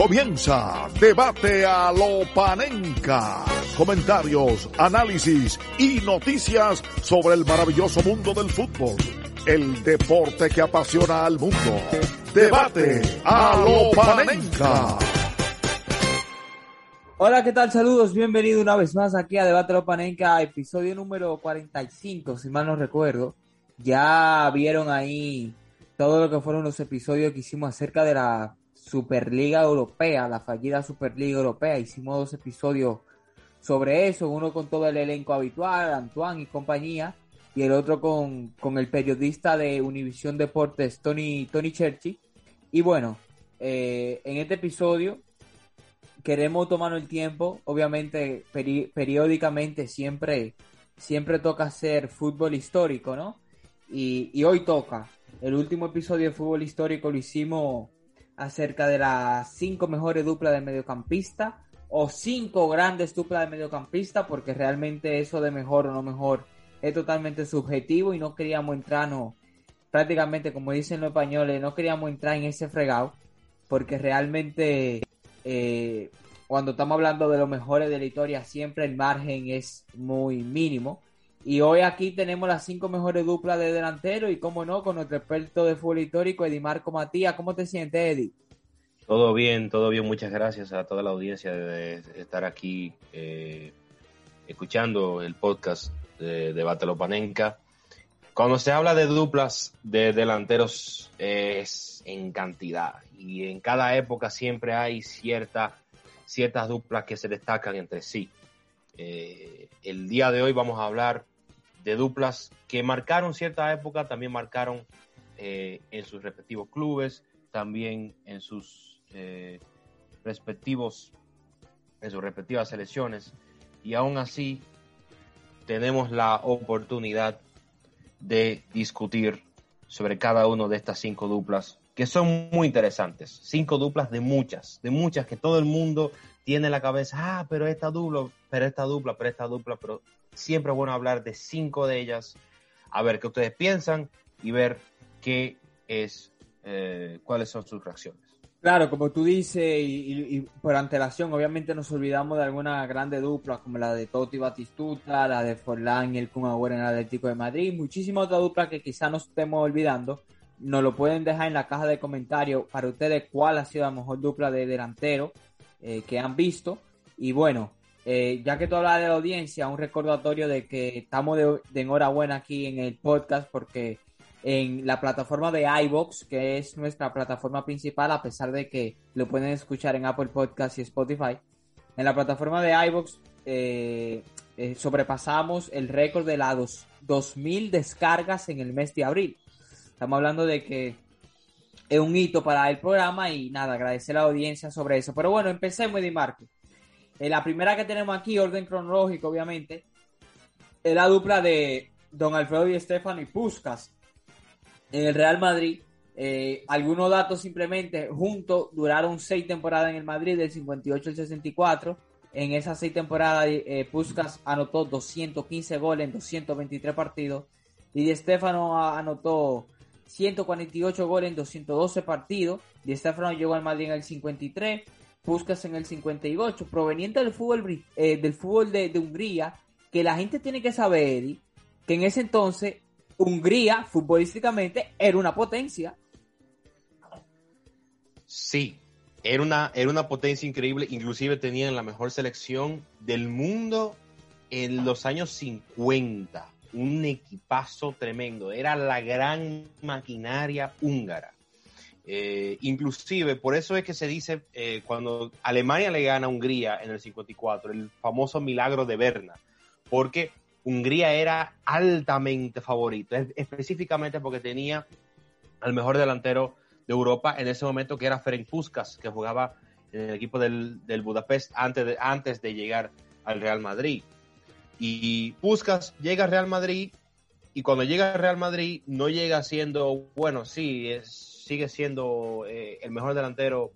Comienza Debate a lo Panenca. Comentarios, análisis y noticias sobre el maravilloso mundo del fútbol. El deporte que apasiona al mundo. Debate a lo Panenca. Hola, ¿qué tal? Saludos, bienvenido una vez más aquí a Debate a lo Panenca, episodio número 45, si mal no recuerdo. Ya vieron ahí todo lo que fueron los episodios que hicimos acerca de la Superliga Europea, la fallida Superliga Europea. Hicimos dos episodios sobre eso, uno con todo el elenco habitual, Antoine y compañía, y el otro con, el periodista de Univisión Deportes, Tony, Tony Cherchi. Y bueno, eh, en este episodio queremos tomarnos el tiempo, obviamente periódicamente siempre, siempre toca hacer fútbol histórico, ¿no? Y, y hoy toca. El último episodio de fútbol histórico lo hicimos acerca de las cinco mejores duplas de mediocampista o cinco grandes duplas de mediocampista, porque realmente eso de mejor o no mejor es totalmente subjetivo y no queríamos entrar, no, prácticamente como dicen los españoles, no queríamos entrar en ese fregado, porque realmente eh, cuando estamos hablando de los mejores de la historia, siempre el margen es muy mínimo. Y hoy aquí tenemos las cinco mejores duplas de delantero y, como no, con nuestro experto de fútbol histórico, Edimarco Matías. ¿Cómo te sientes, Eddie? Todo bien, todo bien. Muchas gracias a toda la audiencia de estar aquí eh, escuchando el podcast de, de Batelopanenca. Cuando se habla de duplas de delanteros es en cantidad y en cada época siempre hay cierta, ciertas duplas que se destacan entre sí. Eh, el día de hoy vamos a hablar de duplas que marcaron cierta época, también marcaron eh, en sus respectivos clubes, también en sus eh, respectivos, en sus respectivas selecciones, y aún así tenemos la oportunidad de discutir sobre cada una de estas cinco duplas que son muy interesantes. Cinco duplas de muchas, de muchas que todo el mundo tiene en la cabeza, ah, pero esta dupla, pero esta dupla, pero esta dupla, pero siempre es bueno hablar de cinco de ellas, a ver qué ustedes piensan y ver qué es, eh, cuáles son sus reacciones. Claro, como tú dices, y, por antelación, obviamente nos olvidamos de alguna grande dupla, como la de Totti Batistuta, la de Forlán y el Kun Agüero en el Atlético de Madrid, muchísimas otras duplas que quizá nos estemos olvidando. Nos lo pueden dejar en la caja de comentarios para ustedes cuál ha sido la mejor dupla de delantero eh, que han visto. Y bueno, eh, ya que tú hablas de la audiencia, un recordatorio de que estamos de, enhorabuena aquí en el podcast porque en la plataforma de iBox, que es nuestra plataforma principal, a pesar de que lo pueden escuchar en Apple Podcast y Spotify, en la plataforma de iBox eh, eh, sobrepasamos el récord de las 2.000 descargas en el mes de abril. Estamos hablando de que es un hito para el programa y nada, agradecer a la audiencia sobre eso. Pero bueno, empecemos, Eddie Marco. Eh, la primera que tenemos aquí, orden cronológico, obviamente, es la dupla de Don Alfredo y Estefano y Puskas en el Real Madrid. Eh, algunos datos simplemente, juntos duraron seis temporadas en el Madrid, del 58 al 64. En esas seis temporadas, eh, anotó 215 goles en 223 partidos. Y Di Stefano anotó 148 goles en 212 partidos. Di Stefano llegó al Madrid en el 53. Puskas en el 58, proveniente del fútbol, eh, del fútbol de, Hungría, que la gente tiene que saber, que en ese entonces Hungría, futbolísticamente, era una potencia. Sí, era una, era una potencia increíble, inclusive tenían la mejor selección del mundo en los años 50. Un equipazo tremendo, era la gran maquinaria húngara. Eh, inclusive, por eso es que se dice, eh, cuando Alemania le gana a Hungría en el 54, el famoso milagro de Berna, porque Hungría era altamente favorito, específicamente porque tenía al mejor delantero de Europa en ese momento, que era Ferenc Puskas, que jugaba en el equipo del, Budapest antes de, antes de llegar al Real Madrid. Y Puskas llega al Real Madrid y cuando llega al Real Madrid no llega siendo, bueno, sí, sigue siendo eh, el mejor delantero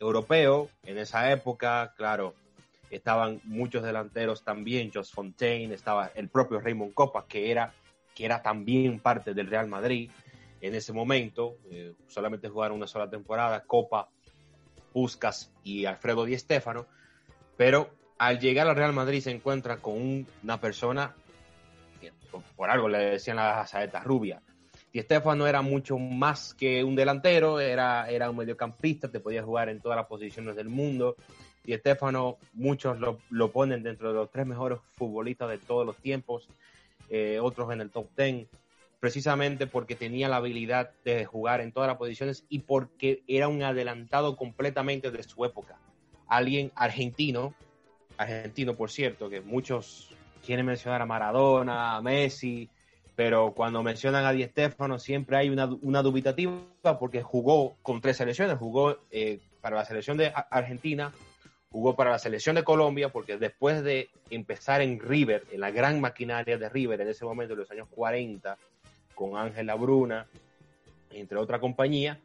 europeo. En esa época, claro, estaban muchos delanteros también, Jos Fontaine, estaba el propio Raymond Copa, que era, que era también parte del Real Madrid en ese momento. Eh, solamente jugaron una sola temporada. Copa Puskas y Alfredo Di Stéfano, pero al llegar al Real Madrid se encuentra con una persona, por algo le decían las saetas rubia. Di Stéfano era mucho más que un delantero, era, era un mediocampista, te podía jugar en todas las posiciones del mundo. Di Stéfano, muchos lo, lo ponen dentro de los tres mejores futbolistas de todos los tiempos, eh, otros en el top ten precisamente porque tenía la habilidad de jugar en todas las posiciones y porque era un adelantado completamente de su época. Alguien argentino, argentino por cierto, que muchos quieren mencionar a Maradona, a Messi, pero cuando mencionan a Di Stéfano siempre hay una, una dubitativa porque jugó con tres selecciones, jugó eh, para la selección de Argentina, jugó para la selección de Colombia, porque después de empezar en River, en la gran maquinaria de River en ese momento, en los años 40, con Ángela Bruna, entre otra compañía,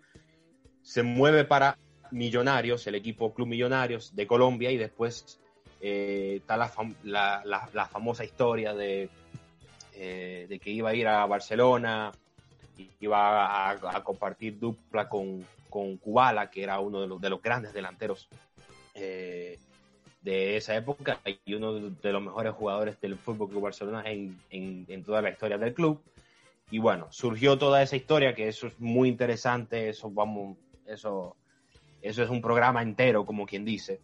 se mueve para Millonarios, el equipo Club Millonarios de Colombia, y después eh, está la, famosa historia de, eh, de que iba a ir a Barcelona, iba a, compartir dupla con, con Kubala, que era uno de los, de los grandes delanteros eh, de esa época y uno de los mejores jugadores del Fútbol Club Barcelona en, en, toda la historia del club. Y bueno, surgió toda esa historia, que eso es muy interesante, eso vamos, eso, eso es un programa entero, como quien dice.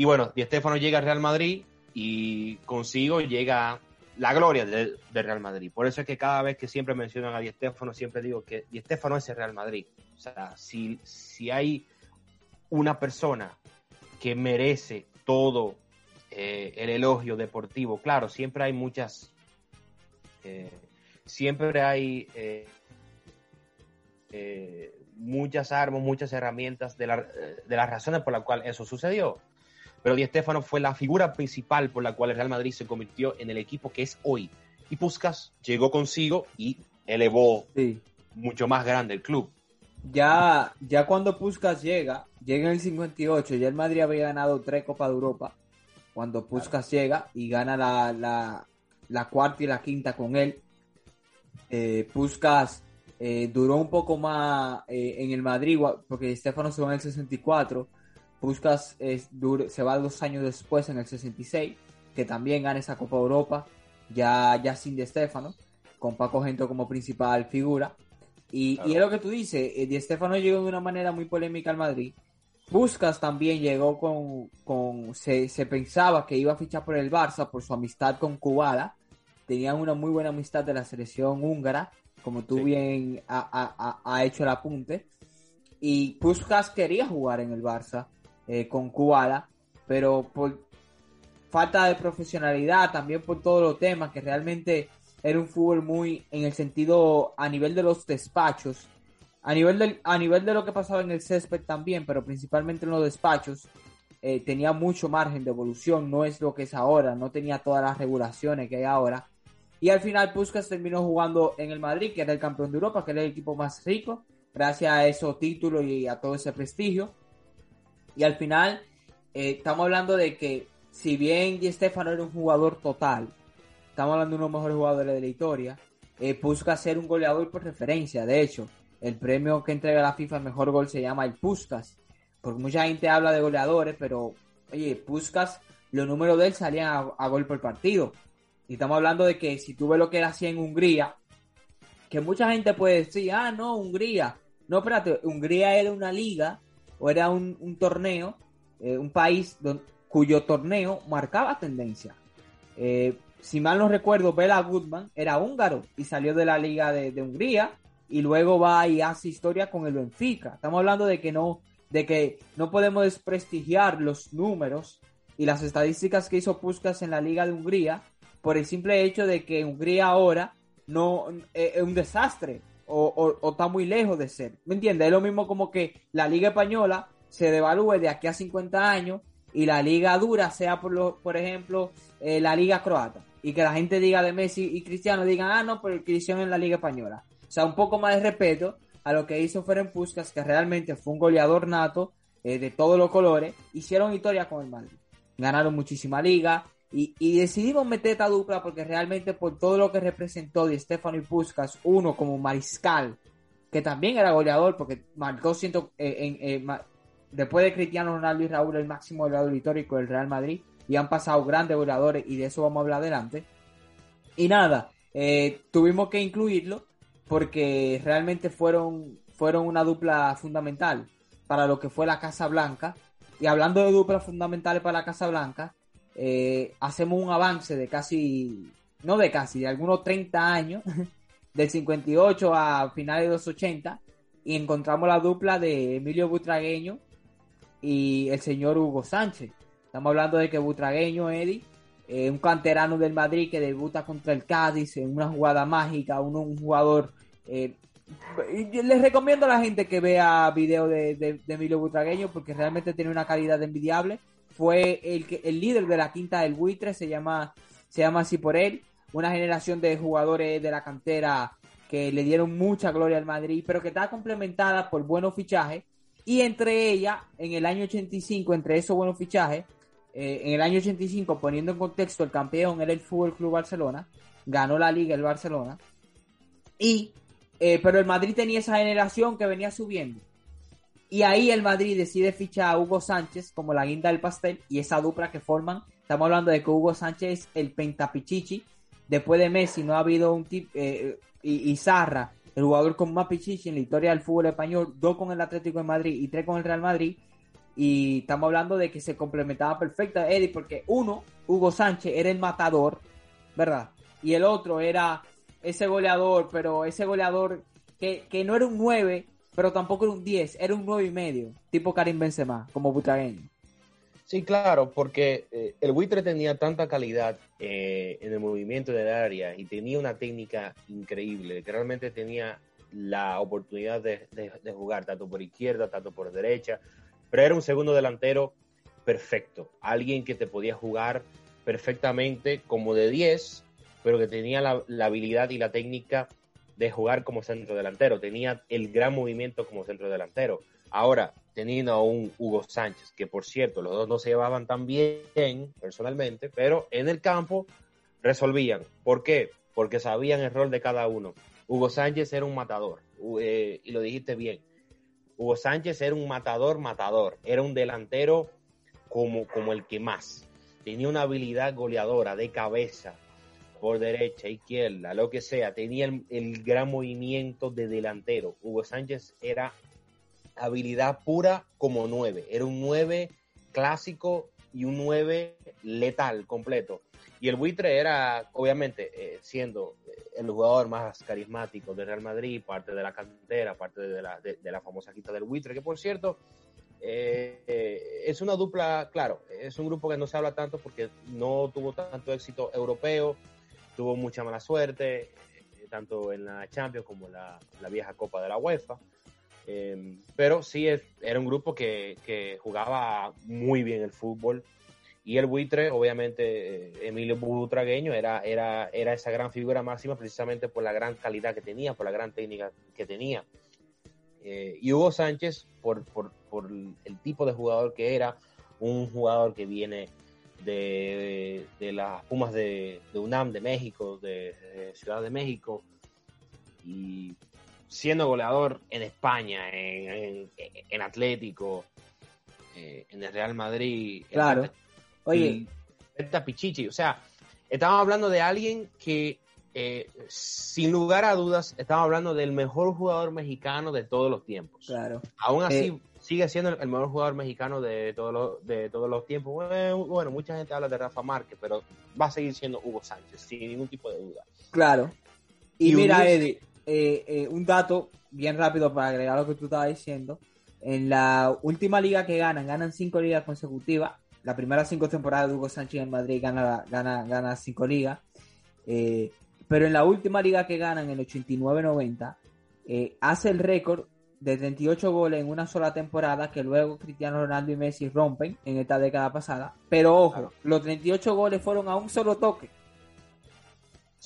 Y bueno, Di Stéfano llega al Real Madrid y consigo llega la gloria del de Real Madrid. Por eso es que cada vez que siempre mencionan a Di Stéfano, siempre digo que Di Stéfano es el Real Madrid. O sea, si, si hay una persona que merece todo eh, el elogio deportivo, claro, siempre hay muchas eh, siempre hay eh, muchas armas, muchas herramientas de, las razones por las cuales eso sucedió. Pero Di Stéfano fue la figura principal por la cual el Real Madrid se convirtió en el equipo que es hoy. Y Puskas llegó consigo y elevó mucho más grande el club. Ya, ya cuando Puskas llega, llega en el 58, ya el Madrid había ganado tres Copas de Europa. Cuando Puskas llega y gana la, la cuarta y la quinta con él, eh, Puskas eh, duró un poco más eh, en el Madrid, porque Stefano se va en el 64. Puskas se va dos años después, en el 66, que también gana esa Copa Europa, ya, ya sin De Stefano, con Paco Gento como principal figura. Y, es lo que tú dices, eh, Di Stefano llegó de una manera muy polémica al Madrid. Puskas también llegó con, con se, se, pensaba que iba a fichar por el Barça por su amistad con Kubala, tenían una muy buena amistad de la selección húngara, como tú bien ha, ha, hecho el apunte. Y Puskas quería jugar en el Barça eh, con Kubala, pero por falta de profesionalidad, también por todos los temas, que realmente era un fútbol muy en el sentido a nivel de los despachos, a nivel de, a nivel de lo que pasaba en el césped también, pero principalmente en los despachos, eh, tenía mucho margen de evolución, no es lo que es ahora, no tenía todas las regulaciones que hay ahora. Y al final Puskas terminó jugando en el Madrid, que era el campeón de Europa, que era el equipo más rico, gracias a esos títulos y a todo ese prestigio. Y al final eh, estamos hablando de que si bien Di Stefano era un jugador total, estamos hablando de uno de los mejores jugadores de la historia, eh, Puskas un goleador por referencia. De hecho, el premio que entrega la FIFA el mejor gol se llama el Puskas. Porque mucha gente habla de goleadores, pero oye, Puskas, los números de él salían a gol por partido. Y estamos hablando de que si tú ves lo que era así en Hungría, que mucha gente puede decir, ah, no, Hungría. No, espérate, Hungría era una liga o era un, torneo, eh, un país cuyo torneo marcaba tendencia. Eh, si mal no recuerdo, Bela Goodman era húngaro y salió de la liga de, de, Hungría y luego va y hace historia con el Benfica. Estamos hablando de que no, de que no podemos desprestigiar los números y las estadísticas que hizo Puskas en la liga de Hungría por el simple hecho de que Hungría ahora no eh, es un desastre o, está muy lejos de ser. ¿Me entiendes? Es lo mismo como que la Liga Española se devalúe de aquí a 50 años y la Liga dura sea, por, lo, por ejemplo, eh, la Liga Croata. Y que la gente diga de Messi y Cristiano, digan, ah, no, pero el Cristiano en la Liga Española. O sea, un poco más de respeto a lo que hizo Ferenc Puskas, que realmente fue un goleador nato eh, de todos los colores. Hicieron historia con el Madrid. Ganaron muchísima liga, y, decidimos meter esta dupla porque realmente por todo lo que representó de Stefano y Puskas, uno como mariscal, que también era goleador porque marcó ciento, eh, eh, después de Cristiano Ronaldo y Raúl, el máximo goleador histórico del Real Madrid. Y han pasado grandes goleadores y de eso vamos a hablar adelante. Y nada, eh, tuvimos que incluirlo porque realmente fueron, fueron una dupla fundamental para lo que fue la Casa Blanca. Y hablando de duplas fundamentales para la Casa Blanca, eh, hacemos un avance de casi, no de casi, de algunos 30 años, del 58 a finales de los 80, y encontramos la dupla de Emilio Butragueño y el señor Hugo Sánchez. Estamos hablando de que Butragueño, Eddie, eh, un canterano del Madrid que debuta contra el Cádiz en una jugada mágica, un jugador... Eh, les recomiendo a la gente que vea video de, Emilio Butragueño porque realmente tiene una calidad envidiable. Fue el, el líder de la quinta del buitre, se llama, se llama así por él. Una generación de jugadores de la cantera que le dieron mucha gloria al Madrid, pero que está complementada por buenos fichajes. Y entre ellas, en el año 85, entre esos buenos fichajes, eh, en el año 85, poniendo en contexto, el campeón era el Fútbol Club Barcelona, ganó la liga el Barcelona. Y, eh, pero el Madrid tenía esa generación que venía subiendo. Y ahí el Madrid decide fichar a Hugo Sánchez como la guinda del pastel y esa dupla que forman. Estamos hablando de que Hugo Sánchez es el pentapichichi. Después de Messi no ha habido un tipo, eh, y, Zarra, el jugador con más pichichi en la historia del fútbol español, dos con el Atlético de Madrid y tres con el Real Madrid. Y estamos hablando de que se complementaba perfecta Eddie, porque uno, Hugo Sánchez, era el matador, ¿verdad? Y el otro era ese goleador, pero ese goleador que, que no era un 9, pero tampoco era un 10, era un 9 y medio, tipo Karim Benzema, como butragueño. Sí, claro, porque eh, el buitre tenía tanta calidad eh, en el movimiento del área y tenía una técnica increíble, que realmente tenía la oportunidad de, jugar tanto por izquierda, tanto por derecha, pero era un segundo delantero perfecto, alguien que te podía jugar perfectamente como de 10, pero que tenía la, la habilidad y la técnica de jugar como centro delantero, tenía el gran movimiento como centro delantero. Ahora, teniendo a un Hugo Sánchez, que por cierto, los dos no se llevaban tan bien personalmente, pero en el campo resolvían. ¿Por qué? Porque sabían el rol de cada uno. Hugo Sánchez era un matador, eh, y lo dijiste bien. Hugo Sánchez era un matador, matador. Era un delantero como, como el que más. Tenía una habilidad goleadora de cabeza, por derecha, izquierda, lo que sea. Tenía el, gran movimiento de delantero. Hugo Sánchez era habilidad pura como 9. Era un 9 clásico y un 9 letal completo. Y el buitre era, obviamente, eh, siendo el jugador más carismático de Real Madrid, parte de la cantera, parte de la, de, la famosa quita del buitre, que por cierto, eh, eh, es una dupla, claro, es un grupo que no se habla tanto porque no tuvo tanto éxito europeo, tuvo mucha mala suerte, tanto en la Champions como en la, la vieja Copa de la UEFA. Em, pero sí era un grupo que, jugaba muy bien el fútbol. Y el buitre, obviamente, eh, Emilio Butragueño era, era, era esa gran figura máxima precisamente por la gran calidad que tenía, por la gran técnica que tenía. Eh, y Hugo Sánchez, por, el tipo de jugador que era, un jugador que viene de, las Pumas de, UNAM de México, de, de Ciudad de México, y siendo goleador en España, en, Atlético, eh, en el Real Madrid. Claro. Oye. Esta Pichichi. O sea, estamos hablando de alguien que, eh, sin lugar a dudas, estamos hablando del mejor jugador mexicano de todos los tiempos. Claro. Aún así, eh, sigue siendo el mejor jugador mexicano de todos los, de todos los tiempos. Bueno, mucha gente habla de Rafa Márquez, pero va a seguir siendo Hugo Sánchez, sin ningún tipo de duda. Claro. Y, mira, Eddie, eh, eh, un dato bien rápido para agregar lo que tú estabas diciendo. En la última liga que ganan, ganan cinco ligas consecutivas. La primera cinco temporadas de Hugo Sánchez en Madrid gana, gana, gana cinco ligas. Eh, pero en la última liga que ganan, en el 89-90, hace el récord de 38 goles en una sola temporada que luego Cristiano Ronaldo y Messi rompen en esta década pasada. Pero ojo, los 38 goles fueron a un solo toque.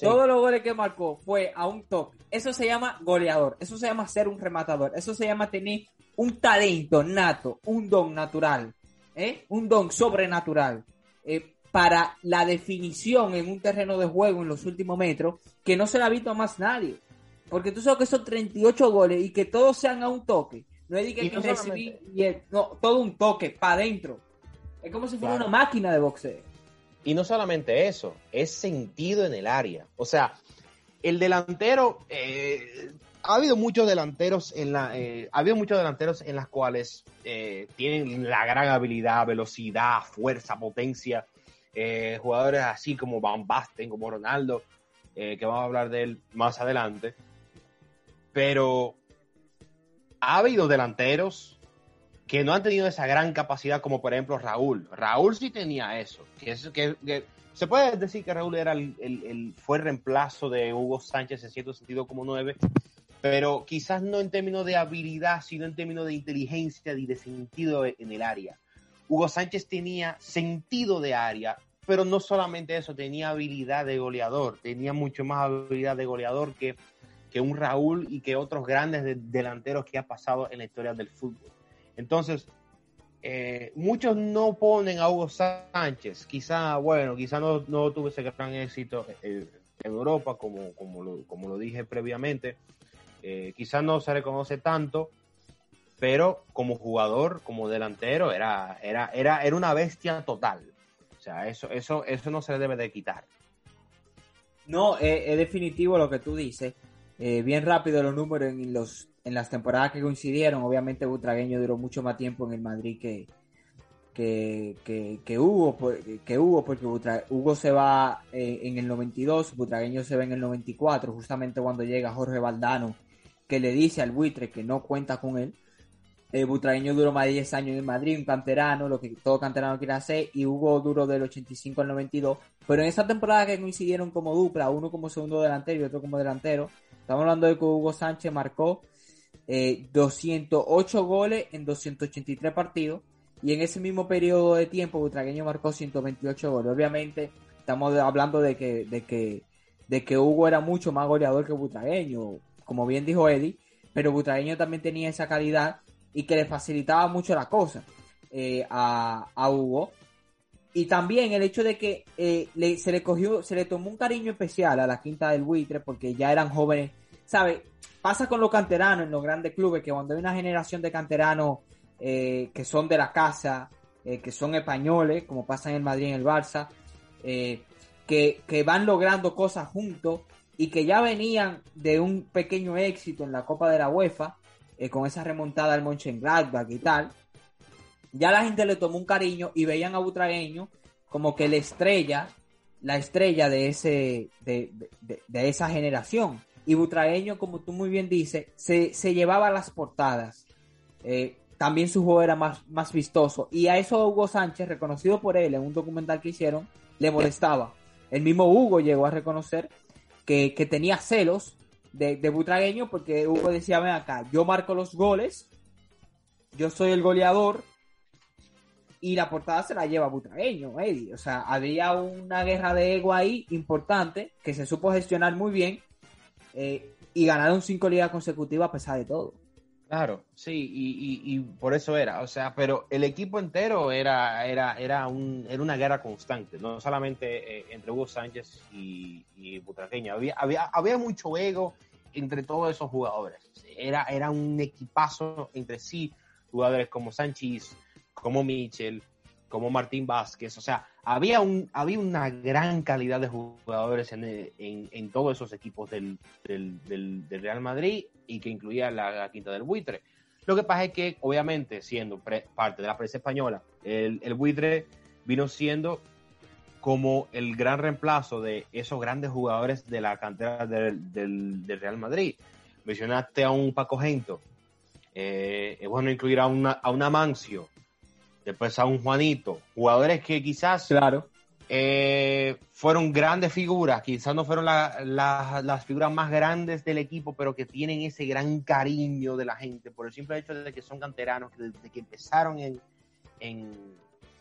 Todos los goles que marcó fue a un toque. Eso se llama goleador. Eso se llama ser un rematador. Eso se llama tener un talento nato, un don natural, ¿eh? un don sobrenatural eh, para la definición en un terreno de juego en los últimos metros que no se la ha visto a más nadie. Porque tú sabes que son 38 goles y que todos sean a un toque. No es que, que recibir y no, todo un toque para adentro. Es como si fuera una máquina de boxeo. Y no solamente eso, es sentido en el área. O sea, el delantero, eh, ha habido muchos delanteros en la, eh, ha habido muchos delanteros en las cuales eh, tienen la gran habilidad, velocidad, fuerza, potencia. jugadores así como Van Basten, como Ronaldo, que vamos a hablar de él más adelante. Pero ha habido delanteros que no han tenido esa gran capacidad como por ejemplo Raúl. Raúl sí tenía eso. Que, que, se puede decir que Raúl era el, fue el reemplazo de Hugo Sánchez en cierto sentido como nueve, pero quizás no en términos de habilidad, sino en términos de inteligencia y de sentido en el área. Hugo Sánchez tenía sentido de área, pero no solamente eso, tenía habilidad de goleador, tenía mucho más habilidad de goleador que, que un Raúl y que otros grandes delanteros que ha pasado en la historia del fútbol. Entonces, eh, muchos no ponen a Hugo Sánchez. Quizá, bueno, quizá no, no tuvo ese gran éxito en Europa, como, como, lo, como lo dije previamente. Eh, quizá no se reconoce tanto, pero como jugador, como delantero, era, era, era, era una bestia total. O sea, eso, eso, eso no se le debe de quitar. No, es definitivo lo que tú dices. Eh, bien rápido los números en los en las temporadas que coincidieron, obviamente Butragueño duró mucho más tiempo en el Madrid que, que, que, que porque Hugo se va eh, en el 92, Butragueño se va en el 94, justamente cuando llega Jorge Valdano, que le dice al buitre que no cuenta con él. Eh, Butragueño duró más de 10 años en Madrid, un canterano, lo que todo canterano quiere hacer, y Hugo duró del 85 al 92. Pero en esa temporada que coincidieron como dupla, uno como segundo delantero y otro como delantero, estamos hablando de que Hugo Sánchez marcó 208 eh, goles en 283 partidos y en ese mismo periodo de tiempo Butragueño marcó 128 goles. Obviamente estamos hablando de que, de que, de que Hugo era mucho más goleador que Butragueño, como bien dijo Eddie, pero Butragueño también tenía esa calidad y que le facilitaba mucho la cosa eh, a, Hugo. Y también el hecho de que eh, se le cogió, se le tomó un cariño especial a la quinta del buitre porque ya eran jóvenes, ¿sabes? pasa con los canteranos en los grandes clubes, que cuando hay una generación de canteranos eh, que son de la casa, eh, que son españoles, como pasa en el Madrid y en el Barça, eh, que, que, van logrando cosas juntos y que ya venían de un pequeño éxito en la Copa de la UEFA, con esa remontada al Mönchengladbach y tal, ya la gente le tomó un cariño y veían a Butragueño como que la estrella, la estrella de, ese, de, de esa generación y Butragueño, como tú muy bien dices, se, se llevaba las portadas. Eh, también su juego era más, más vistoso. Y a eso Hugo Sánchez, reconocido por él en un documental que hicieron, le molestaba. El mismo Hugo llegó a reconocer que, tenía celos de, de, Butragueño porque Hugo decía, ven acá, yo marco los goles, yo soy el goleador y la portada se la lleva Butragueño, Eddie. O sea, había una guerra de ego ahí importante que se supo gestionar muy bien eh, y ganaron cinco ligas consecutivas a pesar de todo. Claro, sí, y, por eso era, o sea, pero el equipo entero era, era, era, un, era una guerra constante, no solamente eh, entre Hugo Sánchez y, y Butraqueño, había, había, había mucho ego entre todos esos jugadores, era, era un equipazo entre sí, jugadores como Sánchez, como Mitchell, como Martín Vázquez, o sea, había, un, había una gran calidad de jugadores en, en, todos esos equipos del, del, Real Madrid y que incluía la, quinta del buitre. Lo que pasa es que, obviamente, siendo parte de la prensa española, el, el buitre vino siendo como el gran reemplazo de esos grandes jugadores de la cantera del, del, Real Madrid. Mencionaste a un Paco Gento, eh, es bueno incluir a, una, a un Amancio, después a un Juanito, jugadores que quizás claro. Eh, fueron grandes figuras, quizás no fueron las figuras más grandes del equipo, pero que tienen ese gran cariño de la gente por el simple hecho de que son canteranos, desde que empezaron en,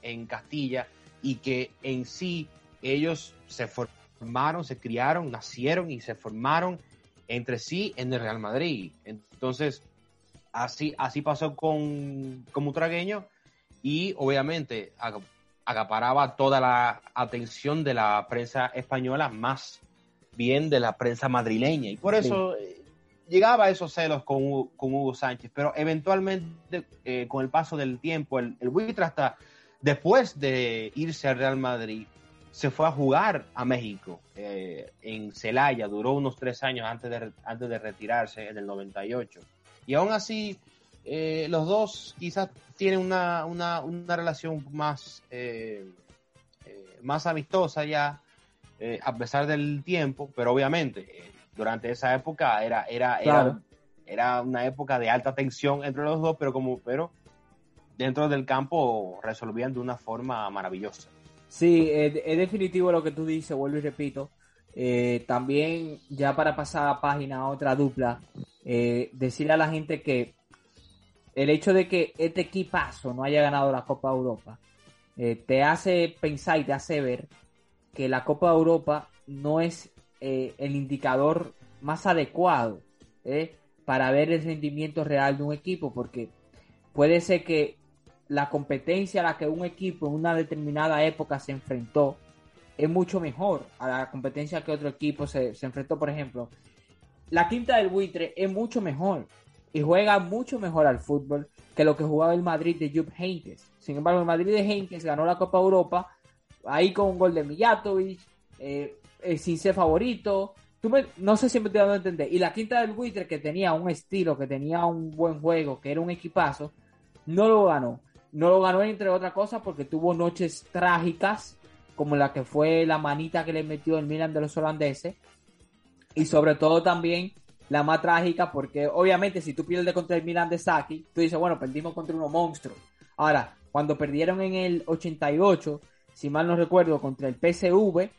en, Castilla y que en sí ellos se formaron, se criaron, nacieron y se formaron entre sí en el Real Madrid. Entonces, así, así pasó con, con Mutragueño y obviamente acaparaba toda la atención de la prensa española, más bien de la prensa madrileña. Y por eso eh, llegaba a esos celos con, Hugo Sánchez, pero eventualmente, eh, con el paso del tiempo, el, el buitre hasta después de irse al Real Madrid, se fue a jugar a México eh, en Celaya, duró unos tres años antes de, antes de retirarse en el 98. Y aún así, eh, los dos quizás tienen una, una, una relación más, eh, más amistosa ya, a pesar del tiempo, pero obviamente durante esa época era, era, era, era una época de alta tensión entre los dos, pero como, pero dentro del campo resolvían de una forma maravillosa. Sí, es, definitivo lo que tú dices, vuelvo y repito. Eh, también, ya para pasar a página a otra dupla, eh, decirle a la gente que el hecho de que este equipazo no haya ganado la Copa Europa eh, te hace pensar y te hace ver que la Copa Europa no es el indicador más adecuado para ver el rendimiento real de un equipo, porque puede ser que la competencia a la que un equipo en una determinada época se enfrentó es mucho mejor a la competencia que otro equipo se, enfrentó. Por ejemplo, la quinta del buitre es mucho mejor y juega mucho mejor al fútbol que lo que jugaba el Madrid de Jupp Heynckes. Sin embargo, el Madrid de Heynckes ganó la Copa Europa ahí con un gol de Mijatovic, eh, eh, sin ser favorito. Tú no sé si me estoy dando a entender. Y la quinta del buitre, que tenía un estilo, que tenía un buen juego, que era un equipazo, no lo ganó. No lo ganó entre otras cosas porque tuvo noches trágicas, como la que fue la manita que le metió el Milan de los holandeses. Y sobre todo también la más trágica porque obviamente si tú pierdes contra el Milan de Saki, tú dices, bueno, perdimos contra unos monstruos. Ahora, cuando perdieron en el 88, si mal no recuerdo, contra el PSV,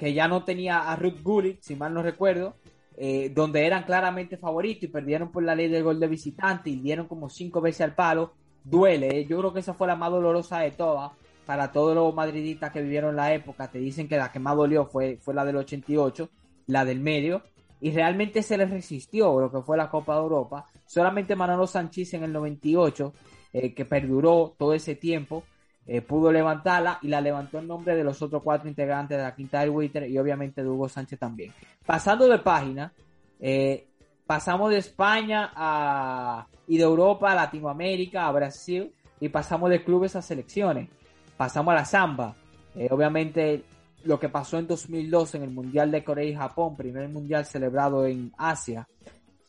que ya no tenía a Ruth Gullit, si mal no recuerdo, eh, donde eran claramente favoritos y perdieron por la ley del gol de visitante y dieron como cinco veces al palo, duele. ¿eh? Yo creo que esa fue la más dolorosa de todas. Para todos los madridistas que vivieron la época, te dicen que la que más dolió fue, fue la del 88, la del medio. Y realmente se les resistió lo que fue la Copa de Europa. Solamente Manolo Sánchez en el 98, eh, que perduró todo ese tiempo, eh, pudo levantarla y la levantó en nombre de los otros cuatro integrantes de la Quinta del Witter y obviamente de Hugo Sánchez también. Pasando de página, pasamos de España a, y de Europa a Latinoamérica, a Brasil, y pasamos de clubes a selecciones. Pasamos a la samba. Eh, obviamente lo que pasó en 2002 en el Mundial de Corea y Japón, primer mundial celebrado en Asia,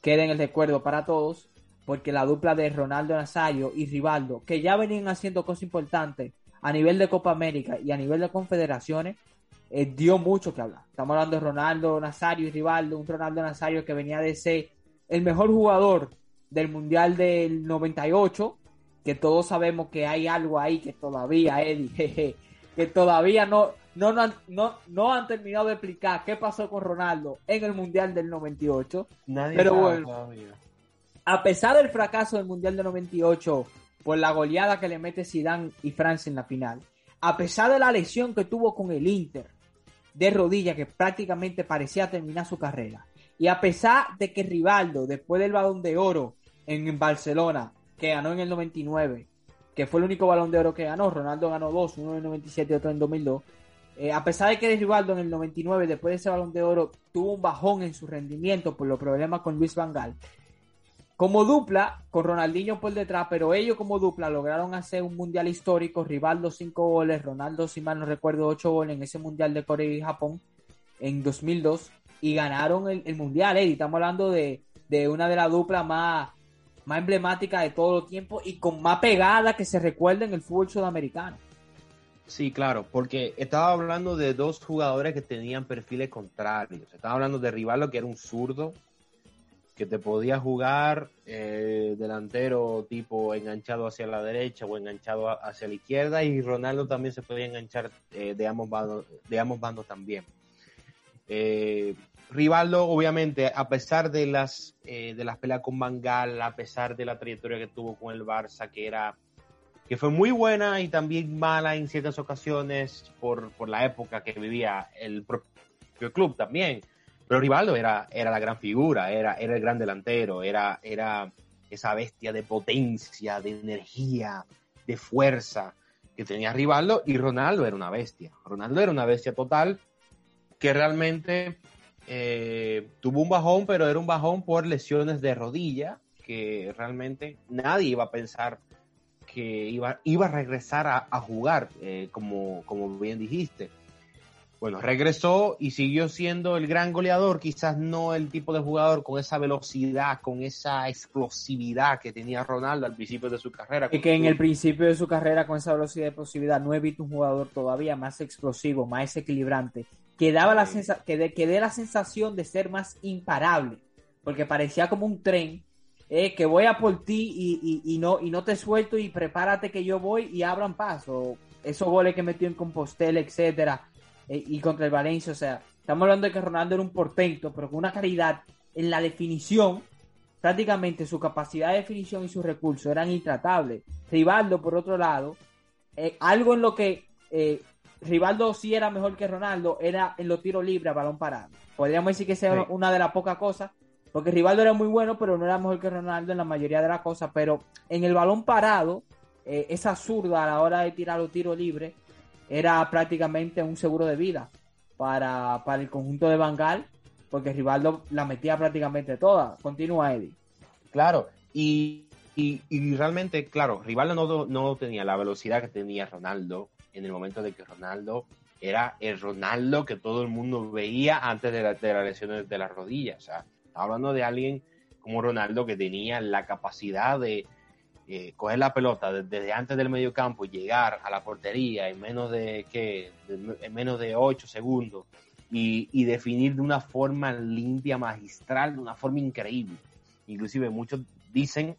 queda en el recuerdo para todos, porque la dupla de Ronaldo Nazario y Rivaldo, que ya venían haciendo cosas importantes a nivel de Copa América y a nivel de confederaciones, eh, dio mucho que hablar. Estamos hablando de Ronaldo Nazario y Rivaldo, un Ronaldo Nazario que venía de ser el mejor jugador del Mundial del 98, que todos sabemos que hay algo ahí que todavía, Eddie, que todavía no, no, no, no, han terminado de explicar qué pasó con Ronaldo en el Mundial del 98. Nadie pero bueno, a pesar del fracaso del Mundial del 98 por la goleada que le mete Zidane y Francia en la final, a pesar de la lesión que tuvo con el Inter, de rodilla que prácticamente parecía terminar su carrera. Y a pesar de que Rivaldo, después del balón de oro en Barcelona, que ganó en el 99, que fue el único balón de oro que ganó, Ronaldo ganó dos, uno en el 97 y otro en 2002. Eh, a pesar de que Rivaldo en el 99, después de ese balón de oro, tuvo un bajón en su rendimiento por los problemas con Luis Van Gaal, como dupla, con Ronaldinho por detrás, pero ellos como dupla lograron hacer un mundial histórico. Rivaldo cinco goles, Ronaldo, si mal no recuerdo, ocho goles en ese mundial de Corea y Japón en 2002 y ganaron el, mundial. Eh. Estamos hablando de, una de las duplas más, más emblemáticas de todo el tiempo y con más pegada que se recuerda en el fútbol sudamericano. Sí, claro, porque estaba hablando de dos jugadores que tenían perfiles contrarios. Estaba hablando de Rivaldo, que era un zurdo, que te podía jugar eh, delantero tipo enganchado hacia la derecha o enganchado hacia la izquierda y Ronaldo también se podía enganchar eh, de, ambos bandos, de ambos bandos también. Eh, Rivaldo, obviamente, a pesar de las, de las peleas con Bangal, a pesar de la trayectoria que tuvo con el Barça, que era que fue muy buena y también mala en ciertas ocasiones por, por la época que vivía el propio club también pero Rivaldo era, era la gran figura, era, era el gran delantero, era, era esa bestia de potencia, de energía, de fuerza que tenía Rivaldo y Ronaldo era una bestia. Ronaldo era una bestia total que realmente eh, tuvo un bajón, pero era un bajón por lesiones de rodilla, que realmente nadie iba a pensar que iba, iba a regresar a, jugar, eh, como, como bien dijiste. Bueno, regresó y siguió siendo el gran goleador, quizás no el tipo de jugador con esa velocidad, con esa explosividad que tenía Ronaldo al principio de su carrera. Y que en el principio de su carrera con esa velocidad y explosividad no he visto un jugador todavía más explosivo, más equilibrante, que daba la que, que dé la sensación de ser más imparable, porque parecía como un tren eh, que voy a por ti y, y, no, y no te suelto y prepárate que yo voy y abran paso. Esos goles que metió en Compostela, etcétera, eh, y contra el Valencia, o sea, estamos hablando de que Ronaldo era un portento, pero con una calidad en la definición, prácticamente su capacidad de definición y sus recursos eran intratables. Rivaldo, por otro lado, eh, algo en lo que Rivaldo sí era mejor que Ronaldo, era en los tiros libres a balón parado. Podríamos decir que sea una de las pocas cosas, porque Rivaldo era muy bueno, pero no era mejor que Ronaldo en la mayoría de las cosas. Pero en el balón parado, eh, esa zurda a la hora de tirar los tiros libres era prácticamente un seguro de vida para, el conjunto de Bangal, porque Rivaldo la metía prácticamente toda. Continúa, Eddie. Claro, y, y, realmente, claro, Rivaldo no, no tenía la velocidad que tenía Ronaldo en el momento de que Ronaldo era el Ronaldo que todo el mundo veía antes de, la, de las lesiones de las rodillas. O sea, hablando de alguien como Ronaldo que tenía la capacidad de eh, coger la pelota desde antes del medio campo y llegar a la portería en menos de, ¿qué? en menos de 8 segundos y, definir de una forma limpia, magistral, de una forma increíble. Inclusive muchos dicen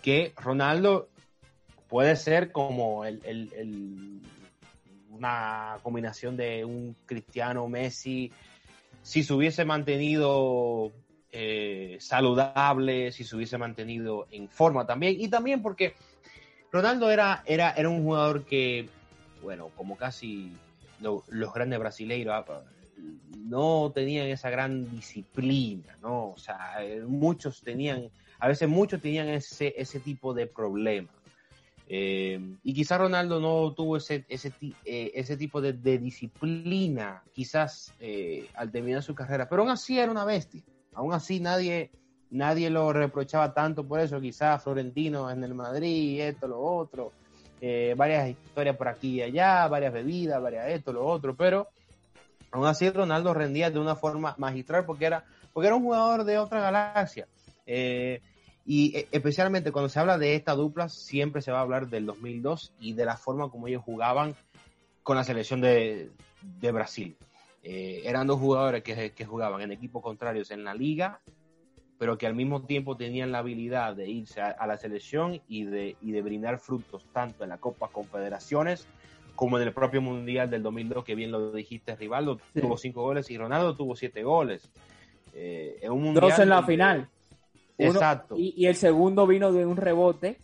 que Ronaldo puede ser como el, una combinación de un Cristiano Messi si se hubiese mantenido eh, saludable, si se hubiese mantenido en forma también, y también porque Ronaldo era, era, era un jugador que, bueno, como casi los grandes brasileiros, ah, no tenían esa gran disciplina, ¿no? O sea, muchos tenían, a veces muchos tenían ese, ese tipo de problemas. Eh, y quizás Ronaldo no tuvo ese, ese, eh, tipo de, disciplina, quizás eh, al terminar su carrera, pero aún así era una bestia. Aún así nadie, nadie lo reprochaba tanto por eso. Quizás Florentino en el Madrid, esto, lo otro, varias historias por aquí y allá, varias bebidas, varias esto, lo otro, pero aún así Ronaldo rendía de una forma magistral porque era, porque era un jugador de otra galaxia. Y eh, especialmente cuando se habla de esta dupla, siempre se va a hablar del 2002 y de la forma como ellos jugaban con la selección de, Brasil. Eh, eran dos jugadores que, jugaban en equipos contrarios en la liga, pero que al mismo tiempo tenían la habilidad de irse a, la selección y de, y de brindar frutos tanto en la Copa Confederaciones como en el propio Mundial del 2002, que bien lo dijiste, Rivaldo tuvo cinco goles y Ronaldo tuvo siete goles. Eh, en un mundial Dos en la final. Exacto. Y, el segundo vino de un rebote,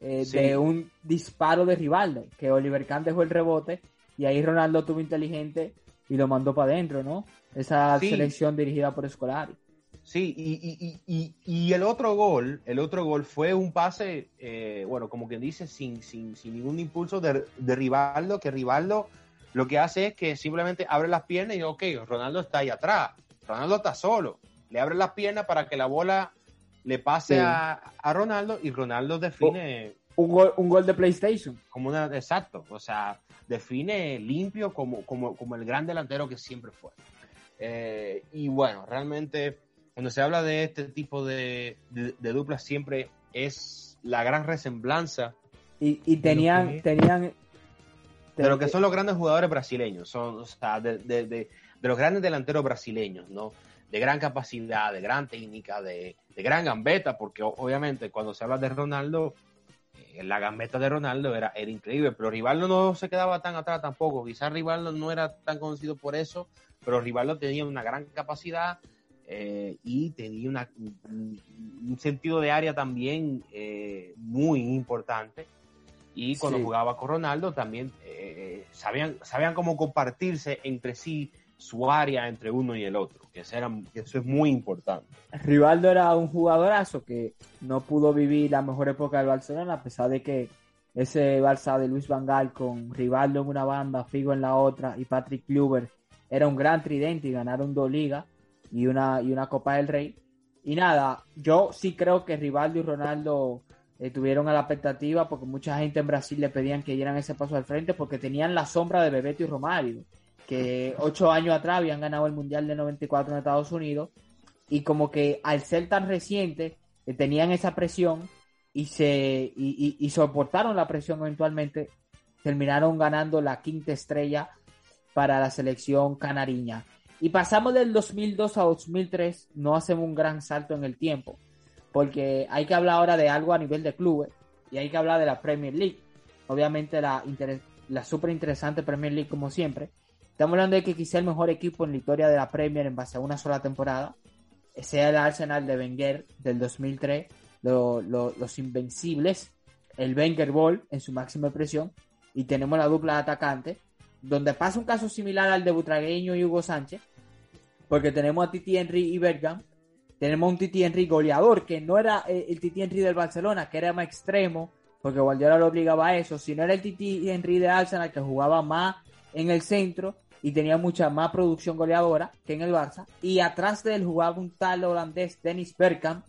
eh, de un disparo de Rivaldo, que Oliver Kahn dejó el rebote y ahí Ronaldo tuvo inteligente y lo mandó para adentro, ¿no? Esa selección dirigida por Escolari. Sí, y, y, y, el otro gol, el otro gol fue un pase, eh, bueno, como quien dice, sin, sin, sin ningún impulso de, de, Rivaldo, que Rivaldo lo que hace es que simplemente abre las piernas y, ok, Ronaldo está ahí atrás, Ronaldo está solo, le abre las piernas para que la bola le pase a, Ronaldo y Ronaldo define... Un gol, un gol de PlayStation. Como una, exacto, o sea, define limpio como, como, como el gran delantero que siempre fue. Eh, y bueno, realmente cuando se habla de este tipo de, de, duplas siempre es la gran resemblanza. Y, y tenían, tenían de lo que son los grandes jugadores brasileños, son, o sea, de, de, de, los grandes delanteros brasileños, ¿no? De gran capacidad, de gran técnica, de, de gran gambeta, porque obviamente cuando se habla de Ronaldo, eh, la gambeta de Ronaldo era, era increíble, pero Rivaldo no se quedaba tan atrás tampoco. Quizás Rivaldo no era tan conocido por eso, pero Rivaldo tenía una gran capacidad eh, y tenía una, un, sentido de área también eh, muy importante. Y cuando jugaba con Ronaldo también sabían, sabían cómo compartirse entre sí su área entre uno y el otro, eso, eso es muy importante. Rivaldo era un jugadorazo que no pudo vivir la mejor época del Barcelona, a pesar de que ese Barça de Luis Van Gaal con Rivaldo en una banda, Figo en la otra y Patrick Kluber era un gran tridente y ganaron dos ligas y una, y una Copa del Rey. Y nada, yo sí creo que Rivaldo y Ronaldo eh, tuvieron a la expectativa porque mucha gente en Brasil le pedían que dieran ese paso al frente porque tenían la sombra de Bebeto y Romario, que ocho años atrás habían ganado el Mundial de 94 en Estados Unidos y como que al ser tan reciente eh, tenían esa presión y se y, soportaron la presión eventualmente terminaron ganando la quinta estrella para la selección canariña. Y pasamos del 2002 a 2003 no hacemos un gran salto en el tiempo porque hay que hablar ahora de algo a nivel de clubes y hay que hablar de la Premier League. Obviamente la la súper interesante Premier League como siempre estamos hablando de que quizá el mejor equipo en la historia de la Premier en base a una sola temporada sea el Arsenal de Wenger del 2003, los Invencibles, el Wenger Ball en su máxima expresión, y tenemos la dupla de atacantes, donde pasa un caso similar al de Butragueño y Hugo Sánchez, porque tenemos a Titi Henry y Bergam, tenemos un Titi Henry goleador, que no era eh, el Titi Henry del Barcelona, que era más extremo, porque Guardiola lo obligaba a eso, sino era el Titi Henry de Arsenal, que jugaba más en el centro, y tenía mucha más producción goleadora que en el Barça. Y atrás de él jugaba un tal holandés, Dennis Bergkamp,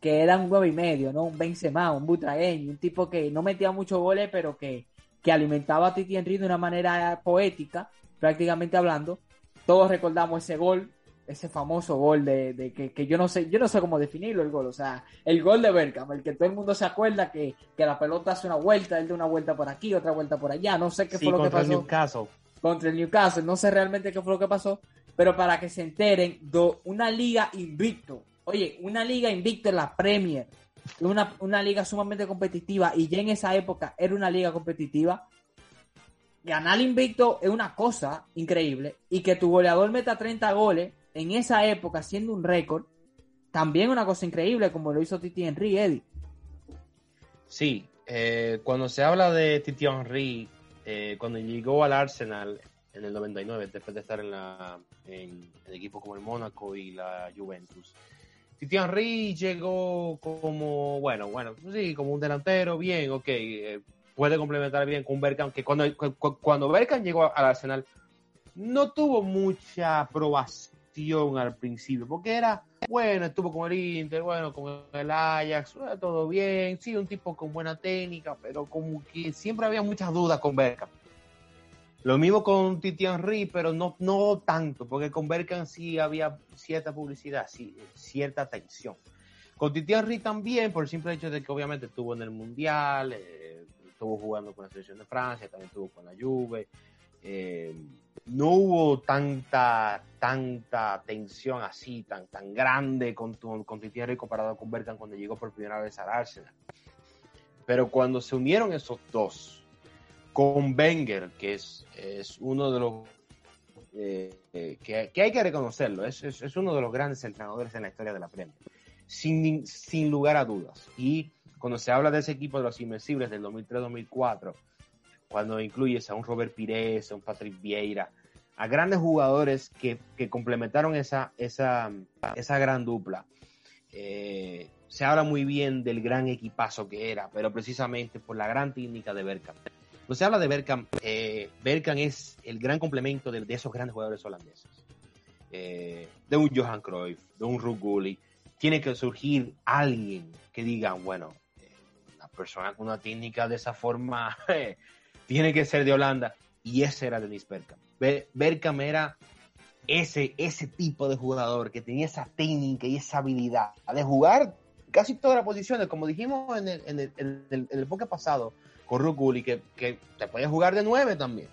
que era un 9 y medio, ¿no? Un Benzema, un Butragueño, un tipo que no metía muchos goles, pero que, que alimentaba a Titi Henry de una manera poética, prácticamente hablando. Todos recordamos ese gol, ese famoso gol de, de que, que, yo no sé, yo no sé cómo definirlo el gol, o sea, el gol de Bergkamp, el que todo el mundo se acuerda que, que la pelota hace una vuelta, él de una vuelta por aquí, otra vuelta por allá, no sé qué fue lo que pasó contra el Newcastle. No sé realmente qué fue lo que pasó, pero para que se enteren, do, una liga invicto. Oye, una liga invicto en la Premier, una, una liga sumamente competitiva y ya en esa época era una liga competitiva. Ganar invicto es una cosa increíble y que tu goleador meta 30 goles en esa época siendo un récord, también una cosa increíble como lo hizo Titi Henry, Eddie. Sí, eh, cuando se habla de Titi Henry, eh, cuando llegó al Arsenal en el 99, después de estar en, la, en, equipos como el Mónaco y la Juventus. Titi Henry llegó como, bueno, bueno, sí, como un delantero, bien, ok, eh, puede complementar bien con Berkan, que cuando, cuando Berkan llegó al Arsenal, no tuvo mucha aprobación al principio, porque era, bueno, estuvo con el Inter, bueno, con el Ajax, todo bien, sí, un tipo con buena técnica, pero como que siempre había muchas dudas con Bergkamp. Lo mismo con Titi Henry, pero no, no tanto, porque con Bergkamp sí había cierta publicidad, sí, cierta atención. Con Titi Henry también, por el simple hecho de que obviamente estuvo en el Mundial, eh, estuvo jugando con la selección de Francia, también estuvo con la Juve, eh, no hubo tanta, tanta tensión así, tan, tan grande con, con Titi comparado con Bergkamp cuando llegó por primera vez al Arsenal. Pero cuando se unieron esos dos, con Wenger, que es, es uno de los eh, que, que, hay que reconocerlo, es, es, es, uno de los grandes entrenadores en la historia de la Premier, sin, sin lugar a dudas. Y cuando se habla de ese equipo de los Invencibles del 2003-2004, cuando incluyes a un Robert Pires, a un Patrick Vieira, a grandes jugadores que, que complementaron esa, esa, esa gran dupla. Eh, se habla muy bien del gran equipazo que era, pero precisamente por la gran técnica de Bergkamp. Cuando se habla de Bergkamp, eh, Bergkamp es el gran complemento de, de esos grandes jugadores holandeses. Eh, de un Johan Cruyff, de un Ruud Tiene que surgir alguien que diga, bueno, eh, una persona con una técnica de esa forma tiene que ser de Holanda. Y ese era Dennis Bergkamp. Bergkamp era ese, ese tipo de jugador que tenía esa técnica y esa habilidad de jugar casi todas las posiciones, como dijimos en el, en el, en pasado con Rukuli, que, que te podía jugar de 9 también.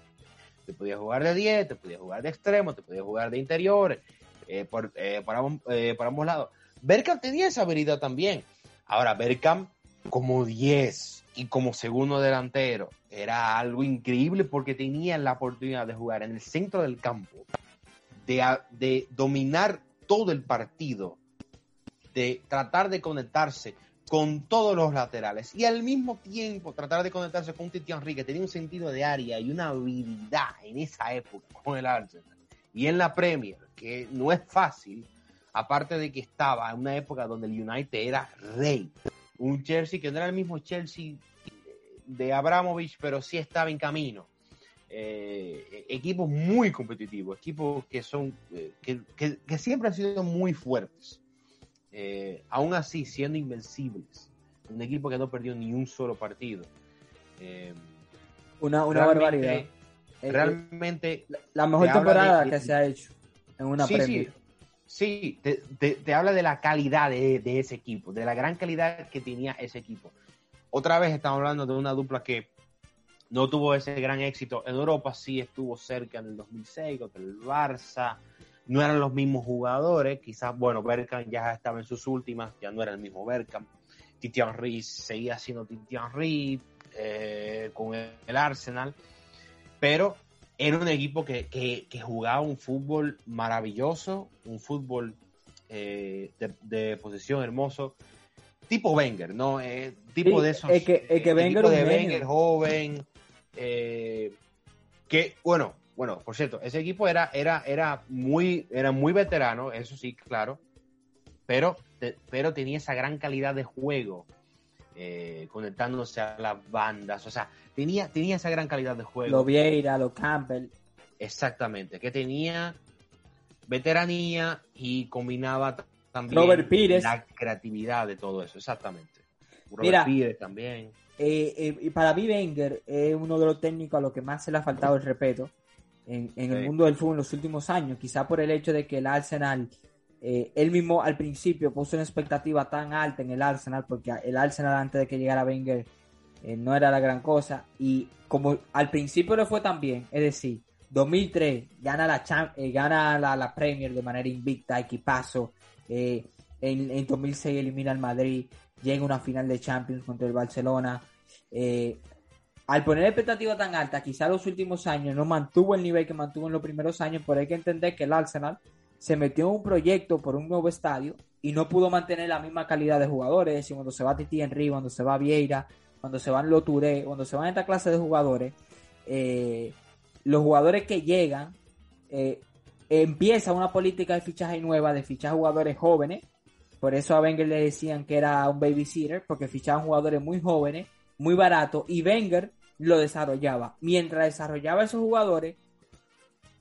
Te podía jugar de 10, te podía jugar de extremo, te podía jugar de interior, eh, por, eh, ambos, eh, ambos, lados. Bergkamp tenía esa habilidad también. Ahora, Bergkamp como 10 y como segundo delantero era algo increíble porque tenía la oportunidad de jugar en el centro del campo, de, de dominar todo el partido, de tratar de conectarse con todos los laterales y al mismo tiempo tratar de conectarse con un Titi Henry que tenía un sentido de área y una habilidad en esa época con el Arsenal y en la Premier, que no es fácil, aparte de que estaba en una época donde el United era rey, un Chelsea que no era el mismo Chelsea de Abramovich, pero sí estaba en camino. eh, equipos muy competitivos, equipos que son eh, que, que, que, siempre han sido muy fuertes, eh, aún así siendo invencibles, un equipo que no perdió ni un solo partido. Eh, una, una barbaridad. Realmente. La, la mejor temporada de, que se ha hecho en una sí, Premier. Sí, sí te, habla de la calidad de, ese equipo, de la gran calidad que tenía ese equipo. Otra vez estamos hablando de una dupla que no tuvo ese gran éxito. En Europa sí estuvo cerca en el 2006 contra el Barça. No eran los mismos jugadores. Quizás, bueno, Bergkamp ya estaba en sus últimas, ya no era el mismo Bergkamp. Titi Henry seguía siendo Titi Henry eh, con el Arsenal. Pero era un equipo que, que, que jugaba un fútbol maravilloso, un fútbol eh, de, de, posesión hermoso, tipo Wenger, ¿no? Eh, tipo Sí, de esos. es que- es que eh, Wenger tipo de. Wenger joven. eh, que, bueno, bueno, por cierto, ese equipo era, era, era, muy, era muy veterano, eso sí, claro, pero, te- pero tenía esa gran calidad de juego, eh, conectándose a las bandas, o sea, tenía, tenía esa gran calidad de juego. Lo Vieira, lo Campbell. Exactamente, que tenía veteranía y combinaba también Robert Pires. la creatividad de todo eso, exactamente. Robert Mira. Pires también. Eh, eh, y para mí Wenger es uno de los técnicos a los que más se le ha faltado el respeto en, en el mundo del fútbol en los últimos años, quizá por el hecho de que el Arsenal, eh, él mismo al principio puso una expectativa tan alta en el Arsenal, porque el Arsenal antes de que llegara Wenger eh, no era la gran cosa, y como al principio le fue tan bien, es decir, 2003 gana la, Cham- eh, gana la, la Premier de manera invicta, equipazo, en, en 2006 elimina al Madrid, llega una final de Champions contra el Barcelona. al poner expectativa tan alta, quizá los últimos años no mantuvo el nivel que mantuvo en los primeros años, pero hay que entender que el Arsenal se metió en un proyecto por un nuevo estadio y no pudo mantener la misma calidad de jugadores. Es decir, cuando se va Titi Henry, cuando se va Vieira, cuando se van Loturé, cuando se van esta clase de jugadores, eh, los jugadores que llegan, eh, empieza una política de fichaje nueva, de fichar jugadores jóvenes. Por eso a Wenger le decían que era un babysitter, porque fichaban jugadores muy jóvenes, muy baratos, y Wenger lo desarrollaba. Mientras desarrollaba esos jugadores,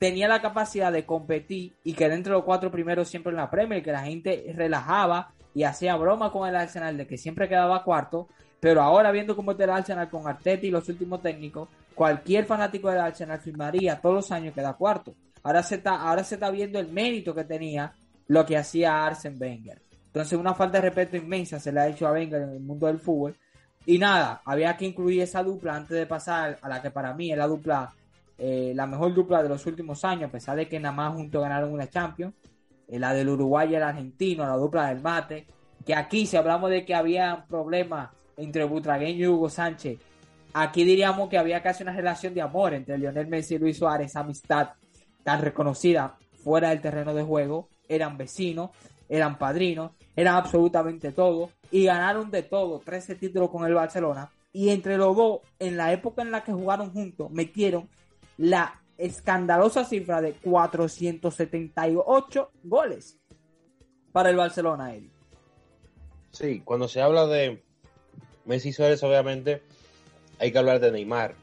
tenía la capacidad de competir y quedar entre los cuatro primeros siempre en la Premier, que la gente relajaba y hacía broma con el Arsenal de que siempre quedaba cuarto, pero ahora viendo cómo está el Arsenal con Arteta y los últimos técnicos, cualquier fanático del Arsenal firmaría todos los años que da cuarto. Ahora se está, ahora se está viendo el mérito que tenía lo que hacía Arsene Wenger. Entonces una falta de respeto inmensa se le ha hecho a Wenger en el mundo del fútbol. Y nada, había que incluir esa dupla antes de pasar a la que para mí es la dupla, eh, la mejor dupla de los últimos años, a pesar de que nada más juntos ganaron una Champions. eh, la del Uruguay y el argentino, la dupla del mate. Que aquí, si hablamos de que había problemas entre Butragueño y Hugo Sánchez, aquí diríamos que había casi una relación de amor entre Lionel Messi y Luis Suárez, esa amistad tan reconocida fuera del terreno de juego. Eran vecinos, eran padrinos, eran absolutamente todo y ganaron de todo, 13 títulos con el Barcelona. Y entre los dos, en la época en la que jugaron juntos, metieron la escandalosa cifra de 478 goles para el Barcelona, Eddie. Sí, cuando se habla de Messi Suárez, obviamente hay que hablar de Neymar.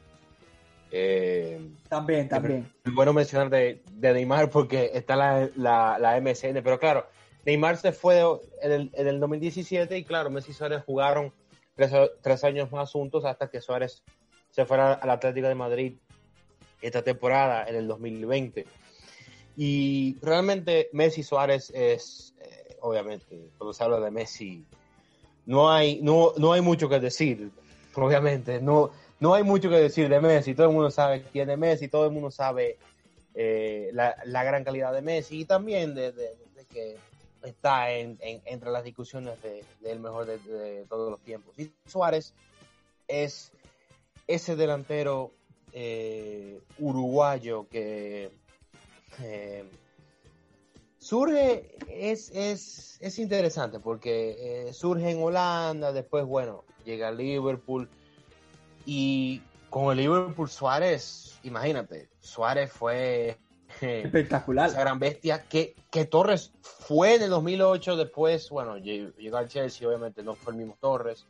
Eh, También, también. es bueno mencionar de, de Neymar porque está la, la, la MSN, pero claro, Neymar se fue en el, en el 2017 y claro, Messi y Suárez jugaron tres, tres años más juntos hasta que Suárez se fuera al Atlético de Madrid esta temporada en el 2020. Y realmente Messi Suárez es, eh, obviamente, cuando se habla de Messi, no hay, no, no hay mucho que decir, obviamente, no, no hay mucho que decir de Messi, todo el mundo sabe quién es Messi, todo el mundo sabe eh, la, la, gran calidad de Messi y también de, de, que está en, en, entre las discusiones del de, mejor de, todos los tiempos. Y Suárez es ese delantero eh, uruguayo que eh, surge, es, es, es interesante porque eh, surge en Holanda, después, bueno, llega a Liverpool y con el Liverpool Suárez, imagínate, Suárez fue espectacular. Esa gran bestia que, que Torres fue en el 2008, después, bueno, llegó al Chelsea, obviamente no fue el mismo Torres.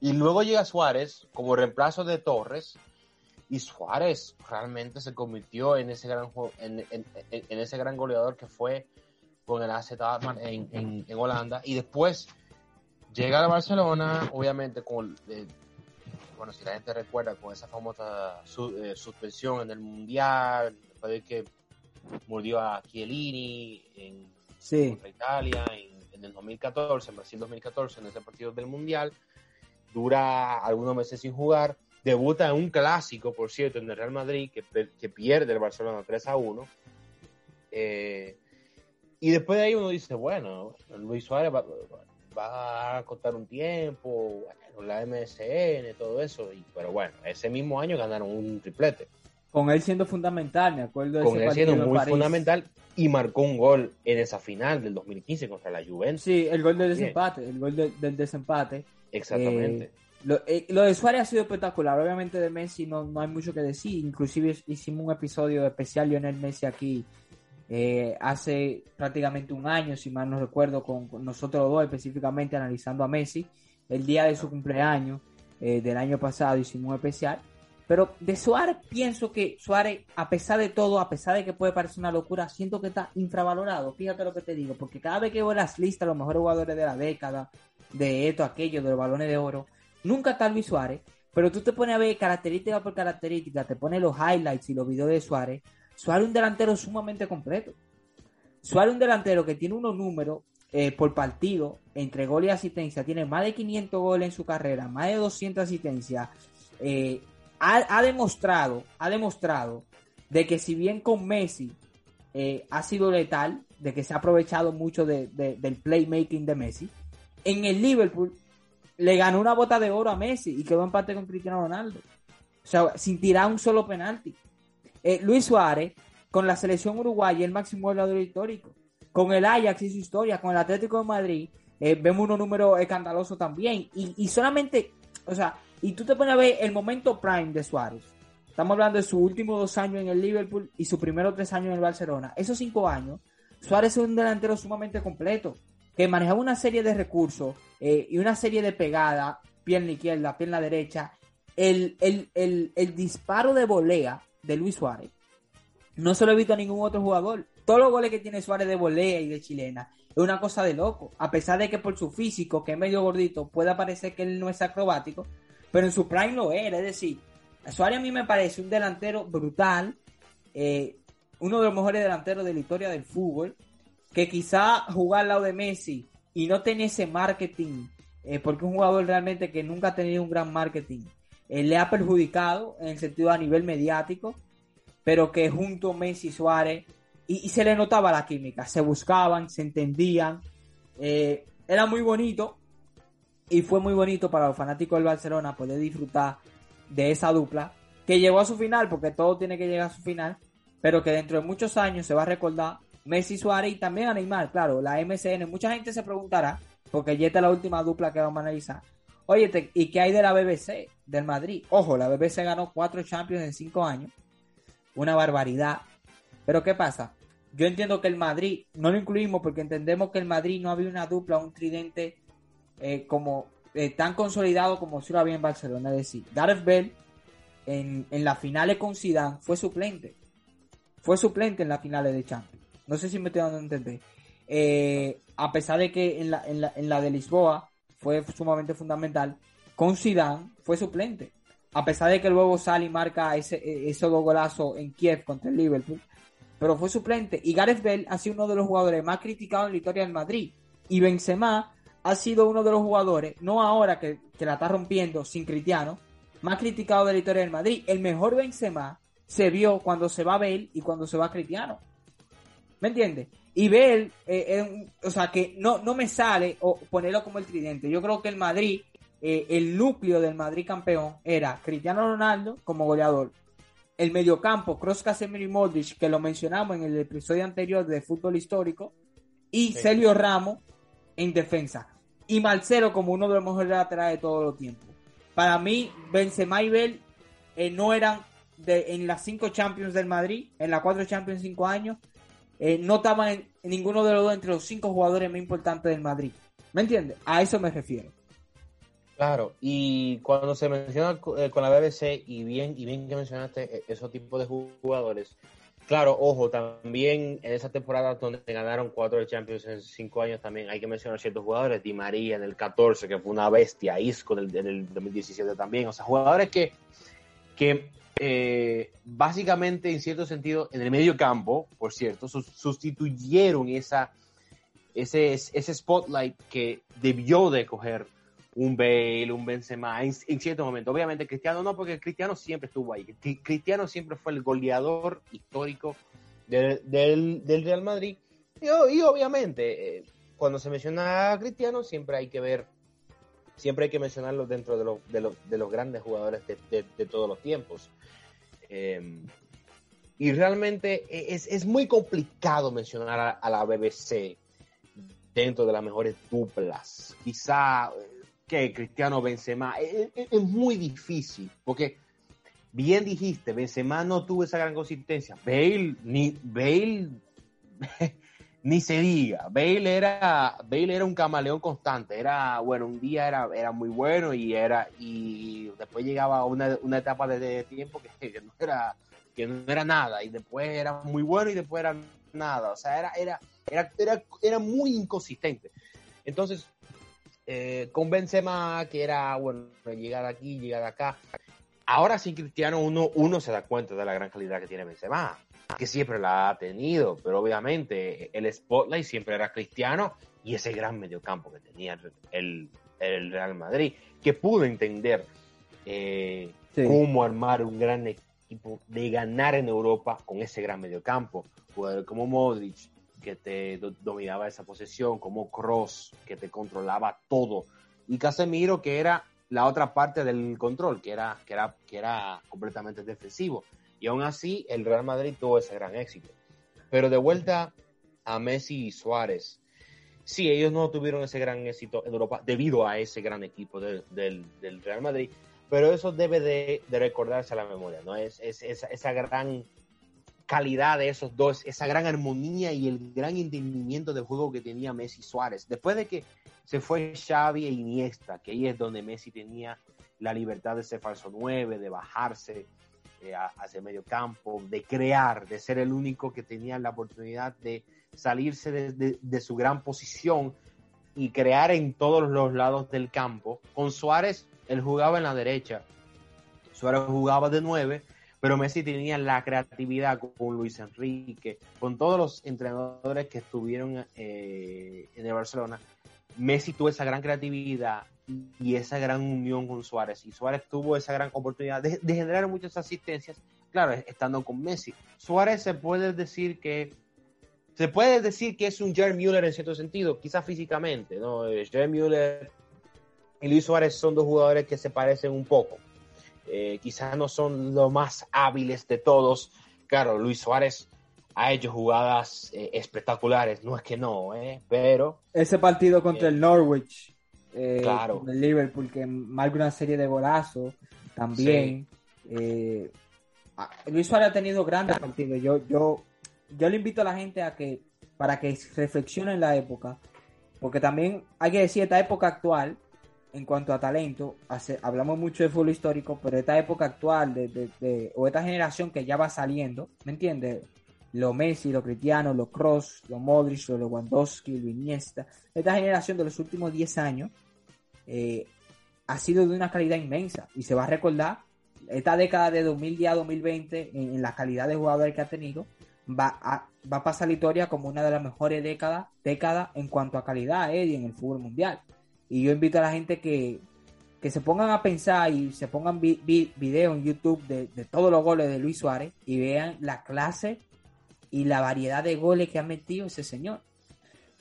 Y luego llega Suárez como reemplazo de Torres y Suárez realmente se convirtió en ese gran en, en, en, ese gran goleador que fue con el AZ en, en, Holanda. Y después llega a Barcelona obviamente con eh, bueno si la gente recuerda con esa famosa eh, suspensión en el mundial después de que murió a Chiellini en Italia en, el 2014 en Brasil 2014 en ese partido del mundial dura algunos meses sin jugar debuta en un clásico, por cierto, en el Real Madrid, que, que pierde el Barcelona 3 a 1. Eh, y después de ahí uno dice, bueno, Luis Suárez va, va a costar un tiempo, bueno, la MSN, todo eso, y, pero bueno, ese mismo año ganaron un triplete. Con él siendo fundamental, me acuerdo de Con él siendo muy fundamental y marcó un gol en esa final del 2015 contra la Juventus. Sí, el gol del desempate, el gol del desempate. Exactamente. Eh, eh, lo, de Suárez ha sido espectacular. Obviamente de Messi no, no hay mucho que decir. Inclusive hicimos un episodio especial Lionel Messi aquí eh, hace prácticamente un año, si mal no recuerdo, con, nosotros dos específicamente analizando a Messi. El día de su cumpleaños eh, del año pasado hicimos un especial. Pero de Suárez pienso que Suárez, a pesar de todo, a pesar de que puede parecer una locura, siento que está infravalorado. Fíjate lo que te digo, porque cada vez que veo las listas, los mejores jugadores de la década, de esto, aquello, de los balones de oro, Nunca está Luis Suárez, pero tú te pones a ver característica por característica, te pones los highlights y los videos de Suárez. Suárez un delantero sumamente completo. Suárez un delantero que tiene unos números eh, por partido entre gol y asistencia. Tiene más de 500 goles en su carrera, más de 200 asistencias. Eh, ha, demostrado, ha demostrado de que si bien con Messi eh, ha sido letal, de que se ha aprovechado mucho del playmaking de Messi, en el Liverpool le ganó una bota de oro a Messi y quedó empate con Cristiano Ronaldo. O sea, sin tirar un solo penalti. Eh, Luis Suárez, con la selección uruguaya, el máximo goleador histórico. Con el Ajax y su historia, con el Atlético de Madrid, eh, vemos unos números escandalosos también. Y, solamente, o sea, y tú te pones a ver el momento prime de Suárez. Estamos hablando de sus últimos dos años en el Liverpool y sus primeros tres años en el Barcelona. Esos cinco años, Suárez es un delantero sumamente completo que manejaba una serie de recursos eh, y una serie de pegadas, pierna izquierda, pierna derecha, el, el, disparo de volea de Luis Suárez no se lo he visto a ningún otro jugador. Todos los goles que tiene Suárez de volea y de chilena es una cosa de loco. A pesar de que por su físico, que es medio gordito, pueda parecer que él no es acrobático, pero en su prime lo era. Es decir, Suárez a mí me parece un delantero brutal, eh, uno de los mejores delanteros de la historia del fútbol que quizá jugar al lado de Messi y no tener ese marketing, eh, porque un jugador realmente que nunca ha tenido un gran marketing, eh, le ha perjudicado en el sentido a nivel mediático, pero que junto a Messi Suárez, y, se le notaba la química, se buscaban, se entendían, eh, era muy bonito y fue muy bonito para los fanáticos del Barcelona poder disfrutar de esa dupla que llegó a su final, porque todo tiene que llegar a su final, pero que dentro de muchos años se va a recordar Messi Suárez también a Neymar, claro, la MCN. Mucha gente se preguntará, porque ya está la última dupla que vamos a analizar. Oye, ¿y qué hay de la BBC, del Madrid? Ojo, la BBC ganó cuatro Champions en cinco años. Una barbaridad. Pero ¿qué pasa? Yo entiendo que el Madrid, no lo incluimos porque entendemos que el Madrid no había una dupla, un tridente eh, como eh, tan consolidado como si lo había en Barcelona. Es decir, Gareth Bell en, en las finales con Zidane fue suplente. Fue suplente en las finales de Champions. No sé si me estoy dando a entender. Eh, a pesar de que en la, en, la, en la de Lisboa fue sumamente fundamental, con Zidane fue suplente. A pesar de que luego sale y marca ese, e, ese dos golazos en Kiev contra el Liverpool, pero fue suplente. Y Gareth Bell ha sido uno de los jugadores más criticados en la historia del Madrid. Y Benzema ha sido uno de los jugadores, no ahora que, que la está rompiendo sin Cristiano, más criticado de la historia del Madrid. El mejor Benzema se vio cuando se va Bell y cuando se va Cristiano. ¿Me entiendes? Y ver, eh, o sea, que no, no me sale o ponerlo como el tridente. Yo creo que el Madrid, eh, el núcleo del Madrid campeón era Cristiano Ronaldo como goleador. El mediocampo, Cross Casemiro y Modric, que lo mencionamos en el episodio anterior de fútbol histórico. Y Celio Ramos en defensa. Y Marcelo como uno de los mejores laterales de todos los tiempos. Para mí, Benzema y Bell eh, no eran de, en las cinco Champions del Madrid, en las cuatro Champions en cinco años, eh, no estaban en, ninguno de los dos entre los cinco jugadores más importantes del Madrid. ¿Me entiendes? A eso me refiero. Claro, y cuando se menciona eh, con la BBC, y bien, y bien que mencionaste eh, esos tipos de jugadores, claro, ojo, también en esa temporada donde ganaron cuatro de Champions en cinco años, también hay que mencionar ciertos jugadores, Di María en el 14, que fue una bestia, Isco en el, 2017 también, o sea, jugadores que, que eh, básicamente, en cierto sentido, en el medio campo, por cierto, sustituyeron esa, ese, ese spotlight que debió de coger un Bale, un Benzema en, en cierto momento. Obviamente Cristiano no, porque Cristiano siempre estuvo ahí. Cristiano siempre fue el goleador histórico del, Real Madrid. Y, obviamente, eh, cuando se menciona a Cristiano, siempre hay que ver, siempre hay que mencionarlo dentro de, de, los grandes jugadores de, todos los tiempos. Em, y realmente es, es, muy complicado mencionar a, la BBC dentro de las mejores duplas. Quizá que Cristiano Benzema. Es, es, muy difícil, porque bien dijiste, Benzema no tuvo esa gran consistencia. Bale, ni Bale, ni se diga. Bale era, Bale era un camaleón constante. Era, bueno, un día era, era muy bueno y era, y después llegaba una, una etapa de, tiempo que, que, no era, que no era nada. Y después era muy bueno y después era nada. O sea, era, era, era, era, era muy inconsistente. Entonces, eh, con Benzema, que era, bueno, llegar aquí, llegar acá. Ahora sí, Cristiano, uno, uno se da cuenta de la gran calidad que tiene Benzema, que siempre la ha tenido, pero obviamente el spotlight siempre era Cristiano y ese gran mediocampo que tenía el, el Real Madrid, que pudo entender eh, cómo armar un gran equipo de ganar en Europa con ese gran mediocampo. Como Modric, que te dominaba esa posesión, como Cross, que te controlaba todo, y Casemiro, que era la otra parte del control, que era, que era, que era completamente defensivo. Y aún así, el Real Madrid tuvo ese gran éxito. Pero de vuelta a Messi y Suárez, sí, ellos no tuvieron ese gran éxito en Europa debido a ese gran equipo del, Real Madrid, pero eso debe de, recordarse a la memoria, ¿no? Es, es esa, esa gran calidad de esos dos, esa gran armonía y el gran entendimiento del juego que tenía Messi Suárez. Después de que se fue Xavi e Iniesta, que ahí es donde Messi tenía la libertad de ser falso 9, de bajarse eh, hacia medio campo, de crear, de ser el único que tenía la oportunidad de salirse de, su gran posición y crear en todos los lados del campo. Con Suárez, él jugaba en la derecha, Suárez jugaba de 9 pero Messi tenía la creatividad con Luis Enrique, con todos los entrenadores que estuvieron eh, en el Barcelona. Messi tuvo esa gran creatividad y esa gran unión con Suárez. Y Suárez tuvo esa gran oportunidad de, generar muchas asistencias, claro, estando con Messi. Suárez se puede decir que se puede decir que es un Jerry Müller en cierto sentido, quizás físicamente, ¿no? Jerry Müller y Luis Suárez son dos jugadores que se parecen un poco eh, quizás no son los más hábiles de todos. Claro, Luis Suárez ha hecho jugadas eh, espectaculares, no es que no, eh, pero... Ese partido contra el Norwich, claro. el Liverpool, que marca una serie de golazos también. Luis Suárez ha tenido grandes partidos. Yo, yo, yo le invito a la gente a que, para que reflexione en la época, porque también hay que decir, esta época actual, en cuanto a talento, hablamos mucho de fútbol histórico, pero esta época actual de, o esta generación que ya va saliendo, ¿me entiendes? Lo Messi, lo Cristiano, lo Cross, lo Modric, lo Lewandowski, lo Iniesta, esta generación de los últimos 10 años eh, ha sido de una calidad inmensa y se va a recordar esta década de 2010 a 2020 en, la calidad de jugadores que ha tenido va a, va a pasar la historia como una de las mejores décadas décadas en cuanto a calidad eh, en el fútbol mundial. Y yo invito a la gente que, se pongan a pensar y se pongan videos en YouTube de, todos los goles de Luis Suárez y vean la clase y la variedad de goles que ha metido ese señor.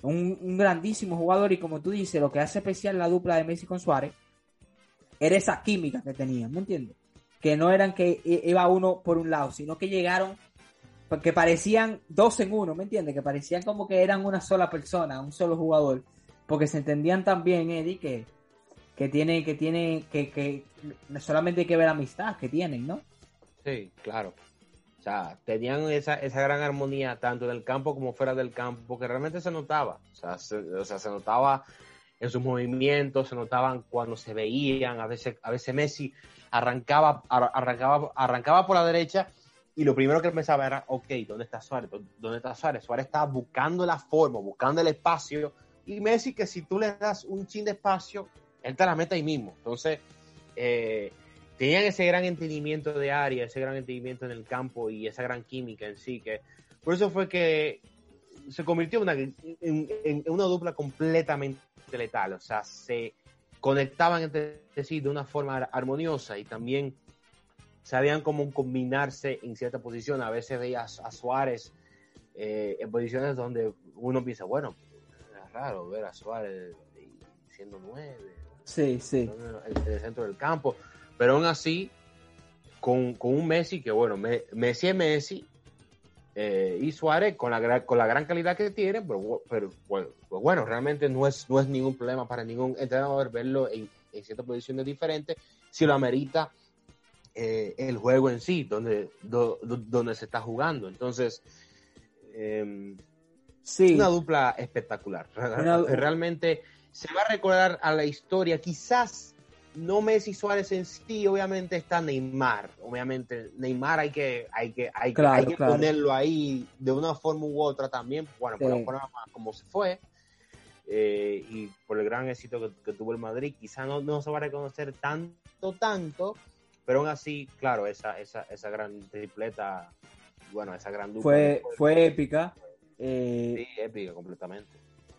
Un, grandísimo jugador y como tú dices, lo que hace especial la dupla de Messi con Suárez era esa química que tenían, ¿me entiendes? Que no eran que iba uno por un lado, sino que llegaron, que parecían dos en uno, ¿me entiendes? Que parecían como que eran una sola persona, un solo jugador porque se entendían también, Eddie, que, que tiene, que tiene, que, que solamente hay que ver la amistad que tienen, ¿no? Sí, claro. Tenían esa, esa gran armonía tanto en el campo como fuera del campo, que realmente se notaba. O sea, se, o sea, se notaba en sus movimientos, se notaban cuando se veían, a veces, a veces Messi arrancaba, arrancaba, arrancaba por la derecha y lo primero que pensaba era, ok, ¿dónde está Suárez? ¿Dónde está Suárez? Suárez estaba buscando la forma, buscando el espacio y Messi que si tú le das un chin de espacio, él te la mete ahí mismo. Entonces, eh, tenían ese gran entendimiento de área, ese gran entendimiento en el campo y esa gran química en sí, que por eso fue que se convirtió en, en una dupla completamente letal, o sea, se conectaban entre sí de una forma armoniosa y también sabían cómo combinarse en cierta posición. A veces veías a Suárez eh, en posiciones donde uno piensa, bueno, es raro ver a Suárez siendo nueve. Sí, sí. En el centro del campo. Pero aún así, con, con un Messi que, bueno, Messi es Messi, eh, y Suárez con la, con la gran calidad que tiene, pero, pero bueno, pues bueno, realmente no es, no es ningún problema para ningún entrenador verlo en, en ciertas posiciones diferentes, si lo amerita eh, el juego en sí, donde, donde se está jugando. Entonces, eh, sí. una dupla espectacular. Realmente se va a recordar a la historia, quizás no Messi Suárez en sí, obviamente está Neymar. Obviamente, Neymar hay que, hay que, hay, que ponerlo ahí de una forma u otra también, bueno, por la forma como se fue. Eh, y por el gran éxito que, tuvo el Madrid, quizá no, no, se va a reconocer tanto, tanto, pero aún así, claro, esa, esa, esa gran tripleta, bueno, esa gran dupla. Fue, fue épica. Eh, sí, épica completamente.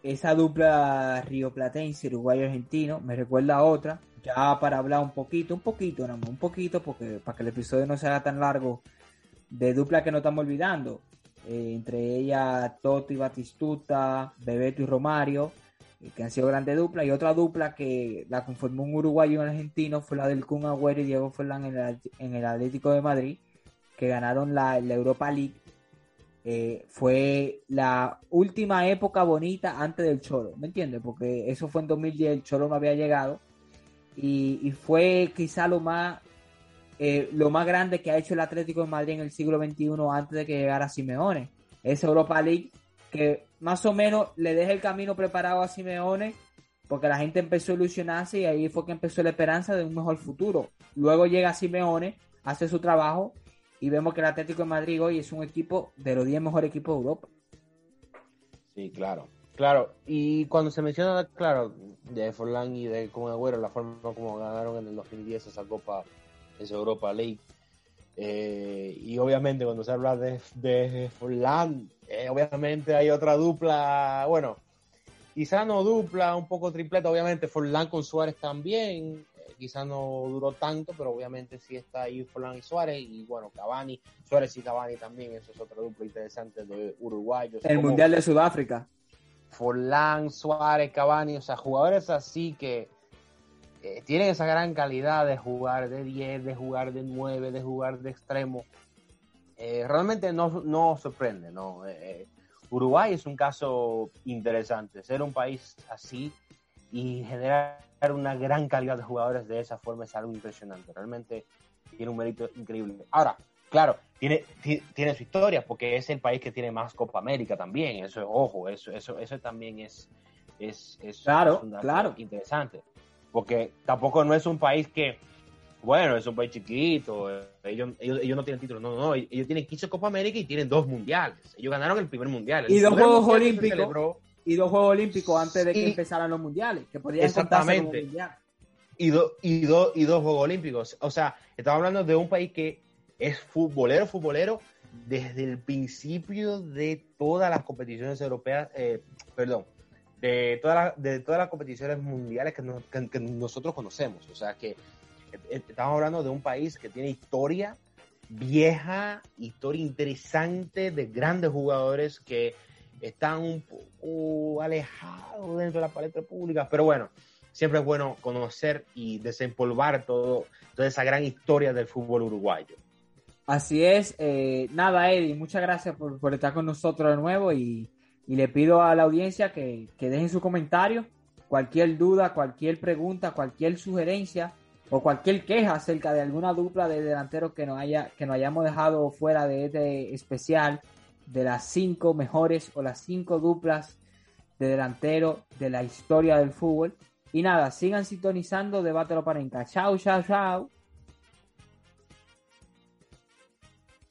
Esa dupla rioplatense, uruguayo-argentino, me recuerda a otra, ya para hablar un poquito, un poquito, nada un poquito, porque para que el episodio no sea tan largo, de dupla que no estamos olvidando, eh, entre ellas Totti, Batistuta, Bebeto y Romario, eh, que han sido grandes duplas, y otra dupla que la conformó un uruguayo y un argentino fue la del Kun Agüero y Diego Fernández en el, Atlético de Madrid, que ganaron la, Europa League. Eh, fue la última época bonita antes del Cholo, ¿me entiendes? Porque eso fue en 2010, el Cholo no había llegado y, fue quizá lo más eh, lo más grande que ha hecho el Atlético de Madrid en el siglo XXI antes de que llegara Simeone. Esa Europa League que más o menos le deja el camino preparado a Simeone porque la gente empezó a ilusionarse y ahí fue que empezó la esperanza de un mejor futuro. Luego llega Simeone, hace su trabajo y vemos que el Atlético de Madrid hoy es un equipo de los 10 mejores equipos de Europa. Sí, claro. Claro, y cuando se menciona, claro, de Forlán y de como Agüero, la forma como ganaron en el 2010 esa Copa, esa Europa League, eh, y obviamente cuando se habla de, de Forlán, eh, obviamente hay otra dupla, bueno, quizá no dupla, un poco tripleta, obviamente Forlán con Suárez también, eh, quizá no duró tanto, pero obviamente sí está ahí Forlán y Suárez, y bueno, Cavani, Suárez y Cavani también, eso es otra dupla interesante de uruguayos. El Mundial de Sudáfrica. Forlán, Suárez, Cavani, o sea, jugadores así que eh, tienen esa gran calidad de jugar de 10, de jugar de 9, de jugar de extremo. Eh, realmente no, no sorprende, ¿no? Eh, Uruguay es un caso interesante, ser un país así y generar una gran calidad de jugadores de esa forma es algo impresionante, realmente tiene un mérito increíble. Ahora, claro, tiene, tiene su historia, porque es el país que tiene más Copa América también. Eso, ojo, eso, eso, eso también es, es, claro, claro. interesante. Porque tampoco no es un país que, bueno, es un país chiquito, ellos, ellos, no tienen títulos, no, no, ellos tienen 15 Copa América y tienen dos mundiales. Ellos ganaron el primer mundial. y dos Juegos Olímpicos. Y dos Juegos Olímpicos antes de que empezaran los mundiales, que podían Exactamente. Y, do, y, do, y dos Juegos Olímpicos. O sea, estamos hablando de un país que es futbolero, futbolero desde el principio de todas las competiciones europeas, eh, perdón, de, todas de todas las competiciones mundiales que, nosotros conocemos. O sea que eh, estamos hablando de un país que tiene historia vieja, historia interesante de grandes jugadores que están un poco alejados dentro de la paleta pública, pero bueno, siempre es bueno conocer y desempolvar todo, toda esa gran historia del fútbol uruguayo. Así es. Eh, nada, Eddie, muchas gracias por, estar con nosotros de nuevo y, le pido a la audiencia que, dejen su comentario. Cualquier duda, cualquier pregunta, cualquier sugerencia o cualquier queja acerca de alguna dupla de delanteros que nos, haya, que nos hayamos dejado fuera de este especial de las cinco mejores o las cinco duplas de delantero de la historia del fútbol. Y nada, sigan sintonizando Debate Lopanenca. Chao, chao, chao.